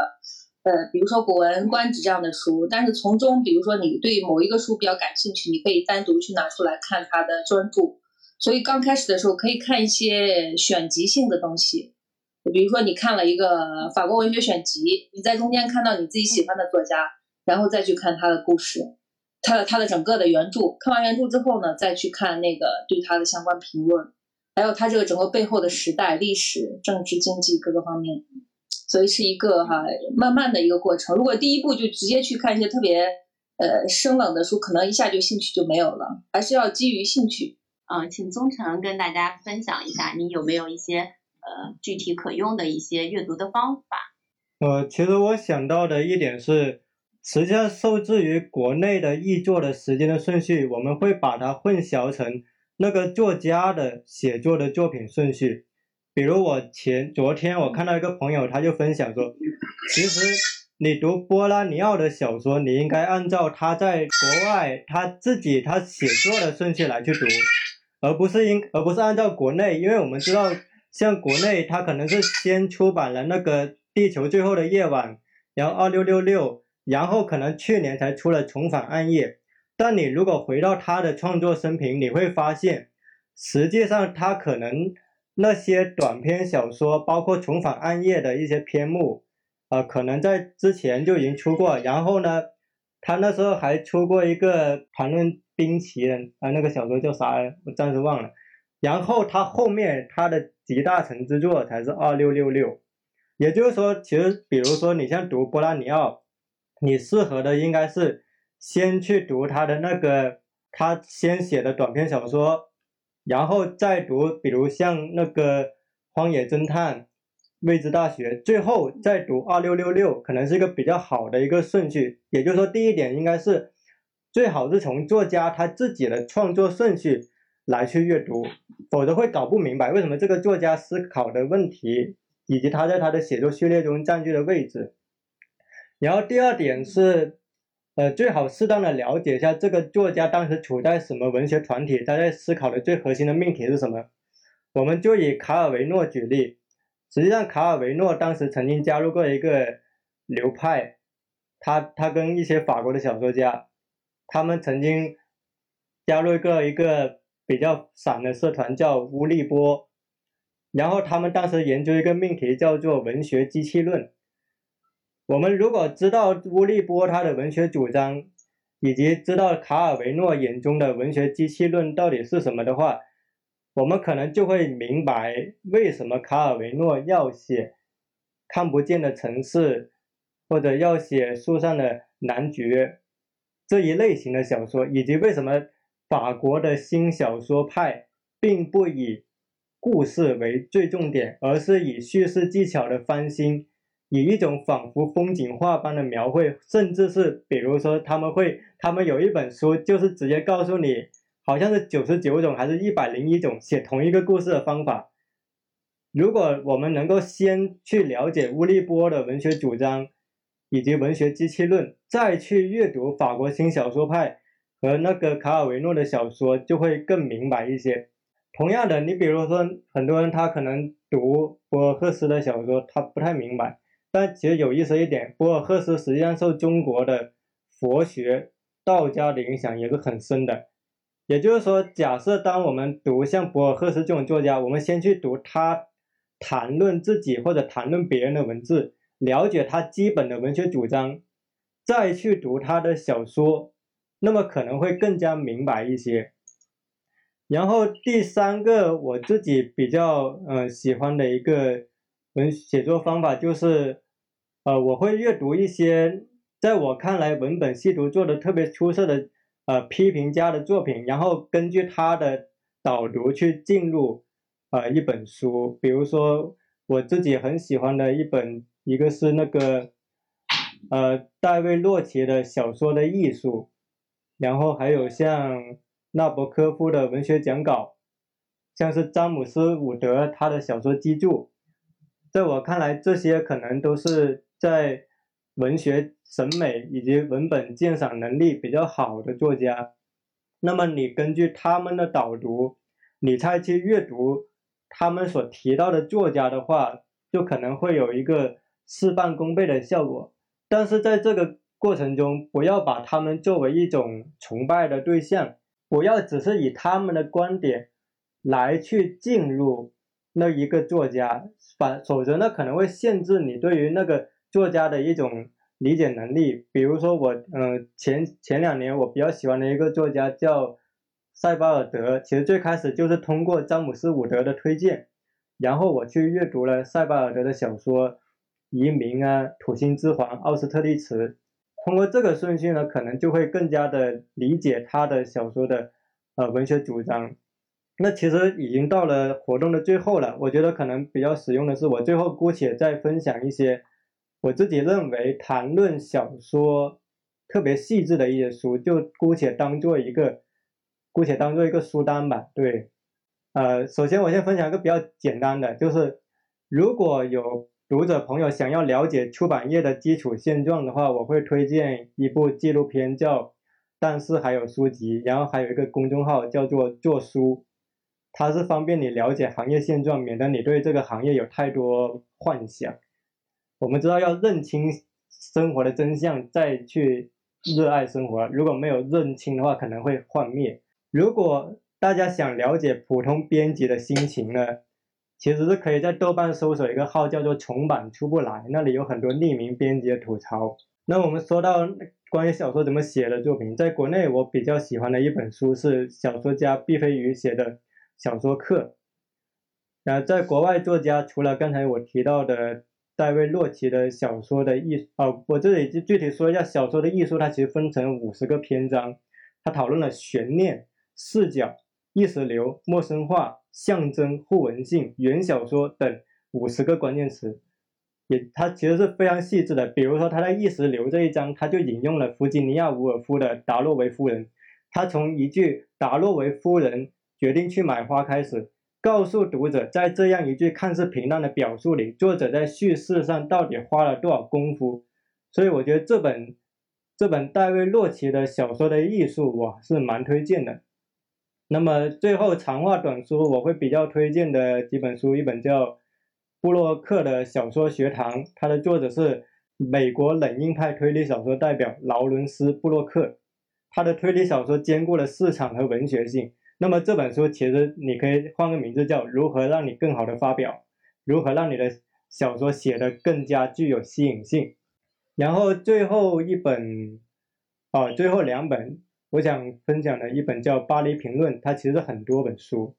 呃，比如说《古文观止》这样的书，但是从中，比如说你对某一个书比较感兴趣，你可以单独去拿出来看它的专注。所以刚开始的时候可以看一些选集性的东西，比如说你看了一个法国文学选集，你在中间看到你自己喜欢的作家，然后再去看他的故事，他的他的整个的原著。看完原著之后呢，再去看那个对他的相关评论，还有他这个整个背后的时代、历史、政治、经济各个方面。所以是一个哈、慢慢的一个过程。如果第一步就直接去看一些特别呃生冷的书，可能一下就兴趣就没有了，还是要基于兴趣。呃，请宗成跟大家分享一下，你有没有一些呃具体可用的一些阅读的方法？呃，其实我想到的一点是，实际上受制于国内的译作的时间的顺序，我们会把它混淆成那个作家的写作的作品顺序。比如我前昨天我看到一个朋友，他就分享说，其实你读波拉尼奥的小说，你应该按照他在国外他自己他写作的顺序来去读，而不是应而不是按照国内，因为我们知道，像国内他可能是先出版了那个《地球最后的夜晚》，然后二六六六，然后可能去年才出了《重返暗夜》。但你如果回到他的创作生平，你会发现，实际上他可能那些短篇小说，包括《重返暗夜》的一些篇目，呃，可能在之前就已经出过。然后呢，他那时候还出过一个谈论冰淇淋啊、那个小说叫啥？我暂时忘了。然后他后面他的集大成之作才是二六六六，也就是说，其实比如说你像读波拉尼奥，你适合的应该是先去读他的那个他先写的短篇小说，然后再读，比如像那个《荒野侦探》《未知大学》，最后再读二六六六，可能是一个比较好的一个顺序。也就是说，第一点应该是最好是从作家他自己的创作顺序来去阅读，否则会搞不明白为什么这个作家思考的问题，以及他在他的写作序列中占据的位置。然后第二点是，呃，最好适当的了解一下这个作家当时处在什么文学团体，他在思考的最核心的命题是什么。我们就以卡尔维诺举例，实际上卡尔维诺当时曾经加入过一个流派，他他跟一些法国的小说家，他们曾经加入过一个比较散的社团叫乌利波，然后他们当时研究一个命题叫做文学机器论。我们如果知道乌利波他的文学主张，以及知道卡尔维诺眼中的文学机器论到底是什么的话，我们可能就会明白为什么卡尔维诺要写看不见的城市，或者要写树上的男爵这一类型的小说，以及为什么法国的新小说派并不以故事为最重点，而是以叙事技巧的翻新。以一种仿佛风景画般的描绘，甚至是比如说他们会，他们有一本书就是直接告诉你，好像是九十九种还是一百零一种写同一个故事的方法。如果我们能够先去了解乌利波的文学主张以及文学机器论，再去阅读法国新小说派和那个卡尔维诺的小说，就会更明白一些。同样的，你比如说很多人他可能读博尔赫斯的小说，他不太明白。但其实有意思一点，博尔赫斯实际上受中国的佛学、道家的影响也是很深的。也就是说，假设当我们读像博尔赫斯这种作家，我们先去读他谈论自己或者谈论别人的文字，了解他基本的文学主张，再去读他的小说，那么可能会更加明白一些。然后第三个我自己比较呃喜欢的一个。文写作方法就是，呃，我会阅读一些在我看来文本细读做的特别出色的呃批评家的作品，然后根据他的导读去进入呃一本书。比如说我自己很喜欢的一本，一个是那个呃大卫洛奇的小说的艺术，然后还有像纳博科夫的文学讲稿。像是詹姆斯·伍德他的小说基注，在我看来，这些可能都是在文学审美以及文本鉴赏能力比较好的作家。那么你根据他们的导读，你再去阅读他们所提到的作家的话，就可能会有一个事半功倍的效果。但是在这个过程中，不要把他们作为一种崇拜的对象，不要只是以他们的观点。来去进入那一个作家，反否则呢可能会限制你对于那个作家的一种理解能力。比如说我，嗯，前前两年我比较喜欢的一个作家叫塞巴尔德，其实最开始就是通过詹姆斯·伍德的推荐，然后我去阅读了塞巴尔德的小说《移民》啊，《土星之环》《奥斯特利茨》，通过这个顺序呢，可能就会更加的理解他的小说的呃文学主张。那其实已经到了活动的最后了，我觉得可能比较实用的是，我最后姑且再分享一些我自己认为谈论小说特别细致的一些书，就姑且当做一个，姑且当做一个书单吧。对，呃，首先我先分享一个比较简单的，就是如果有读者朋友想要了解出版业的基础现状的话，我会推荐一部纪录片叫《但是还有书籍》，然后还有一个公众号叫做“做书”。它是方便你了解行业现状，免得你对这个行业有太多幻想。我们知道要认清生活的真相，再去热爱生活。如果没有认清的话，可能会幻灭。如果大家想了解普通编辑的心情呢，其实是可以在豆瓣搜索一个号叫做“重版出不来”，那里有很多匿名编辑的吐槽。那我们说到关于小说怎么写的作品，在国内我比较喜欢的一本书是小说家毕飞宇写的。小说课，然后在国外作家，除了刚才我提到的戴维洛奇的小说的艺哦，我这里就具体说一下小说的艺术，它其实分成五十个篇章，它讨论了悬念、视角、意识流、陌生化、象征、互文性、原小说等五十个关键词，也它其实是非常细致的。比如说他在意识流这一章，他就引用了弗吉尼亚·伍尔夫的《达洛维夫人》，他从一句“达洛维夫人”。决定去买花，开始告诉读者，在这样一句看似平淡的表述里，作者在叙事上到底花了多少功夫。所以我觉得这本这本戴维洛奇的小说的艺术，我是蛮推荐的。那么最后长话短说，我会比较推荐的几本书，一本叫《布洛克的小说学堂》，它的作者是美国冷硬派推理小说代表劳伦斯·布洛克，他的推理小说兼顾了市场和文学性。那么这本书其实你可以换个名字叫《如何让你更好的发表》，如何让你的小说写得更加具有吸引性。然后最后一本，啊，最后两本我想分享的一本叫《巴黎评论》，它其实很多本书。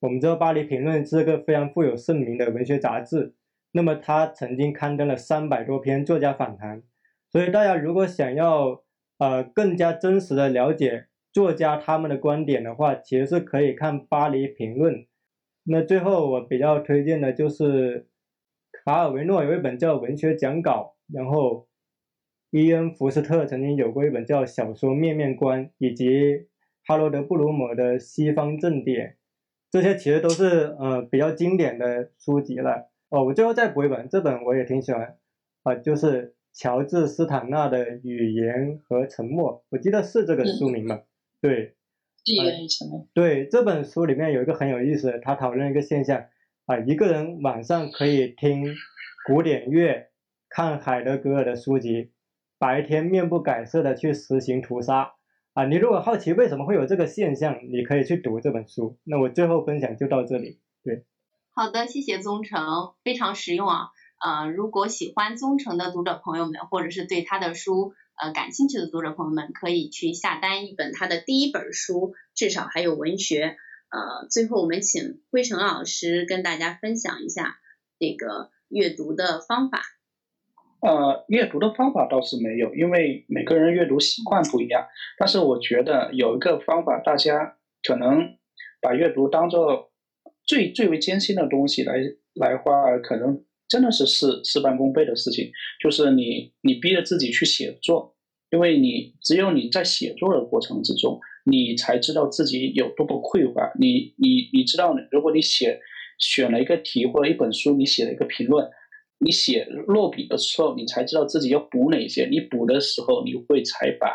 我们知道《巴黎评论》是个非常富有盛名的文学杂志，那么它曾经刊登了三百多篇作家访谈，所以大家如果想要呃更加真实的了解。作家他们的观点的话，其实是可以看《巴黎评论》。那最后我比较推荐的就是卡尔维诺有一本叫《文学讲稿》，然后伊恩·福斯特曾经有过一本叫《小说面面观》，以及哈罗德·布鲁姆的《西方正典》，这些其实都是呃比较经典的书籍了。哦，我最后再补一本，这本我也挺喜欢，啊，就是乔治·斯坦纳的《语言和沉默》，我记得是这个书名吧。对语言沉默，对这本书里面有一个很有意思，他讨论一个现象啊，一个人晚上可以听古典乐，看海德格尔的书籍，白天面不改色的去实行屠杀啊。你如果好奇为什么会有这个现象，你可以去读这本书。那我最后分享就到这里。对，好的，谢谢宗成，非常实用啊。呃，如果喜欢宗成的读者朋友们，或者是对他的书。呃，感兴趣的读者朋友们可以去下单一本他的第一本书，至少还有文学。呃，最后我们请辉成老师跟大家分享一下这个阅读的方法？呃，阅读的方法倒是没有，因为每个人阅读习惯不一样。但是我觉得有一个方法，大家可能把阅读当做最最为艰辛的东西来来花，可能真的是事事半功倍的事情。就是你你逼着自己去写作，因为你只有你在写作的过程之中，你才知道自己有多么匮乏。你你你知道，如果你写选了一个题或者一本书，你写了一个评论。你写落笔的时候，你才知道自己要补哪些。你补的时候，你会才把，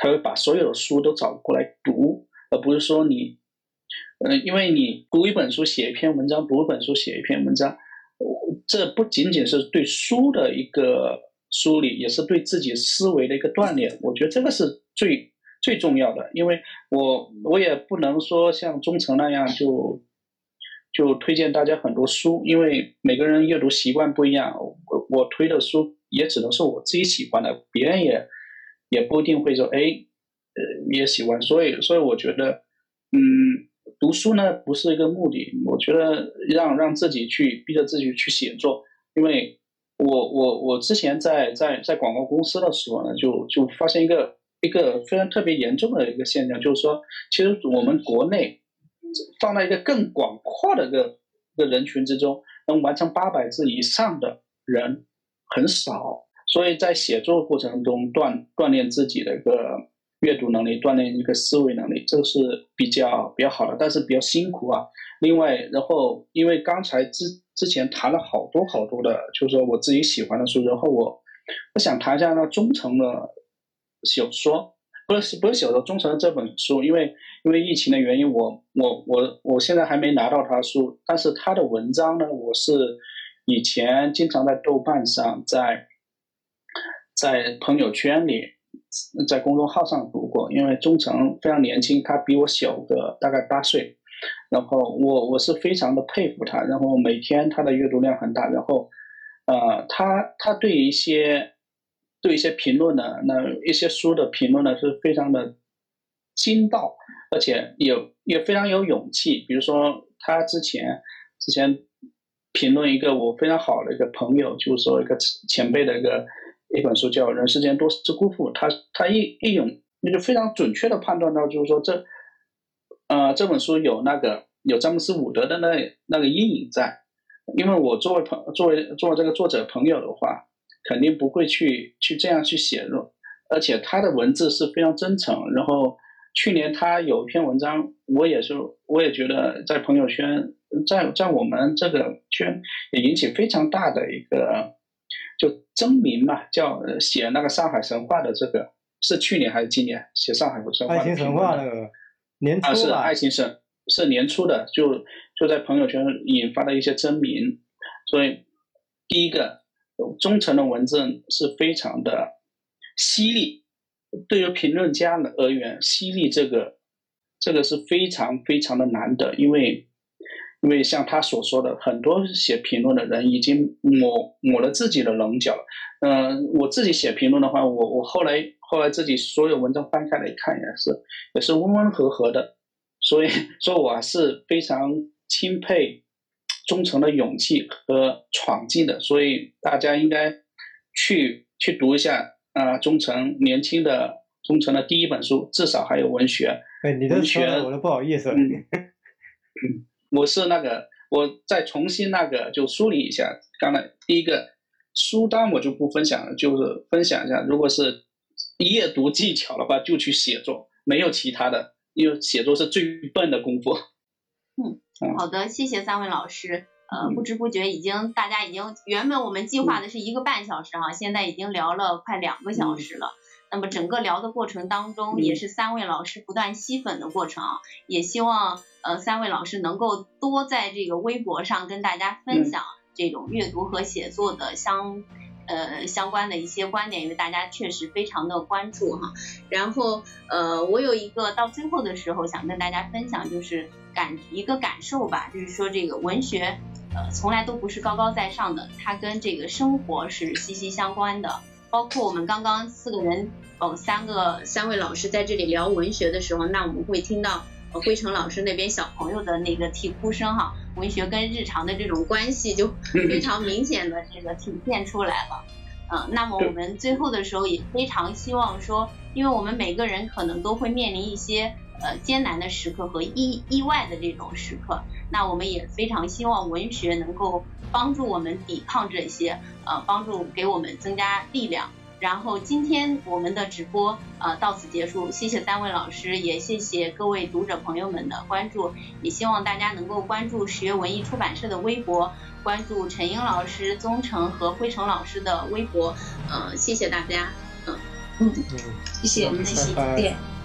才会把所有的书都找过来读，而不是说你，嗯，因为你读一本书写一篇文章，读一本书写一篇文章，这不仅仅是对书的一个梳理，也是对自己思维的一个锻炼。我觉得这个是最最重要的，因为我我也不能说像忠诚那样就。就推荐大家很多书，因为每个人阅读习惯不一样，我我推的书也只能是我自己喜欢的，别人也也不一定会说哎，呃也喜欢，所以所以我觉得，嗯，读书呢不是一个目的，我觉得让让自己去逼着自己去写作，因为我我我之前在在在广告公司的时候呢，就就发现一个一个非常特别严重的一个现象，就是说，其实我们国内。放在一个更广阔的个个人群之中，能完成八百字以上的人很少，所以在写作过程中锻锻炼自己的一个阅读能力，锻炼一个思维能力，这个是比较比较好的，但是比较辛苦啊。另外，然后因为刚才之之前谈了好多好多的，就是说我自己喜欢的书，然后我我想谈一下那忠诚的小说。不是不是写的忠诚的这本书，因为因为疫情的原因，我我我我现在还没拿到他书，但是他的文章呢，我是以前经常在豆瓣上，在在朋友圈里，在公众号上读过。因为忠诚非常年轻，他比我小个大概八岁，然后我我是非常的佩服他，然后每天他的阅读量很大，然后呃，他他对一些。对一些评论呢，那一些书的评论呢是非常的精到，而且也也非常有勇气。比如说，他之前之前评论一个我非常好的一个朋友，就是说一个前辈的一个一本书叫《人世间多是辜负》，他他一一勇那就非常准确的判断到，就是说这呃这本书有那个有詹姆斯伍德的那那个阴影在，因为我作为朋作为作为这个作者朋友的话。肯定不会去去这样去写入，而且他的文字是非常真诚。然后去年他有一篇文章，我也是，我也觉得在朋友圈，在在我们这个圈也引起非常大的一个就争鸣嘛，叫写那个上海神话的这个是去年还是今年写上海神话？爱情神话那个年初啊，是爱情神是年初的，就就在朋友圈引发了一些争鸣。所以第一个。忠诚的文字是非常的犀利，对于评论家而言，犀利这个这个是非常非常的难得，因为因为像他所说的，很多写评论的人已经抹抹了自己的棱角。嗯，我自己写评论的话，我我后来后来自己所有文章翻开来看也是也是温温和和的，所以 (laughs) 说我是非常钦佩。忠诚的勇气和闯劲的，所以大家应该去去读一下啊，忠诚年轻的忠诚的第一本书，至少还有文学。哎，你的学我都不好意思。嗯，我是那个，我再重新那个就梳理一下。刚才第一个书单我就不分享了，就是分享一下，如果是阅读技巧的话，就去写作，没有其他的，因为写作是最笨的功夫。嗯。好的，谢谢三位老师。呃，不知不觉已经大家已经原本我们计划的是一个半小时哈，现在已经聊了快两个小时了。那么整个聊的过程当中，也是三位老师不断吸粉的过程啊。也希望呃三位老师能够多在这个微博上跟大家分享这种阅读和写作的相。呃，相关的一些观点，因为大家确实非常的关注哈。然后，呃，我有一个到最后的时候想跟大家分享，就是感一个感受吧，就是说这个文学，呃，从来都不是高高在上的，它跟这个生活是息息相关的。包括我们刚刚四个人，哦，三个三位老师在这里聊文学的时候，那我们会听到辉成老师那边小朋友的那个啼哭声哈，文学跟日常的这种关系就非常明显的这个体现出来了。嗯，那么我们最后的时候也非常希望说，因为我们每个人可能都会面临一些呃艰难的时刻和意意外的这种时刻，那我们也非常希望文学能够帮助我们抵抗这些，呃，帮助给我们增加力量。然后今天我们的直播呃到此结束，谢谢三位老师，也谢谢各位读者朋友们的关注，也希望大家能够关注十月文艺出版社的微博，关注陈英老师、宗成和辉成老师的微博，呃，谢谢大家，嗯。嗯，谢谢，我们下期拜拜。见。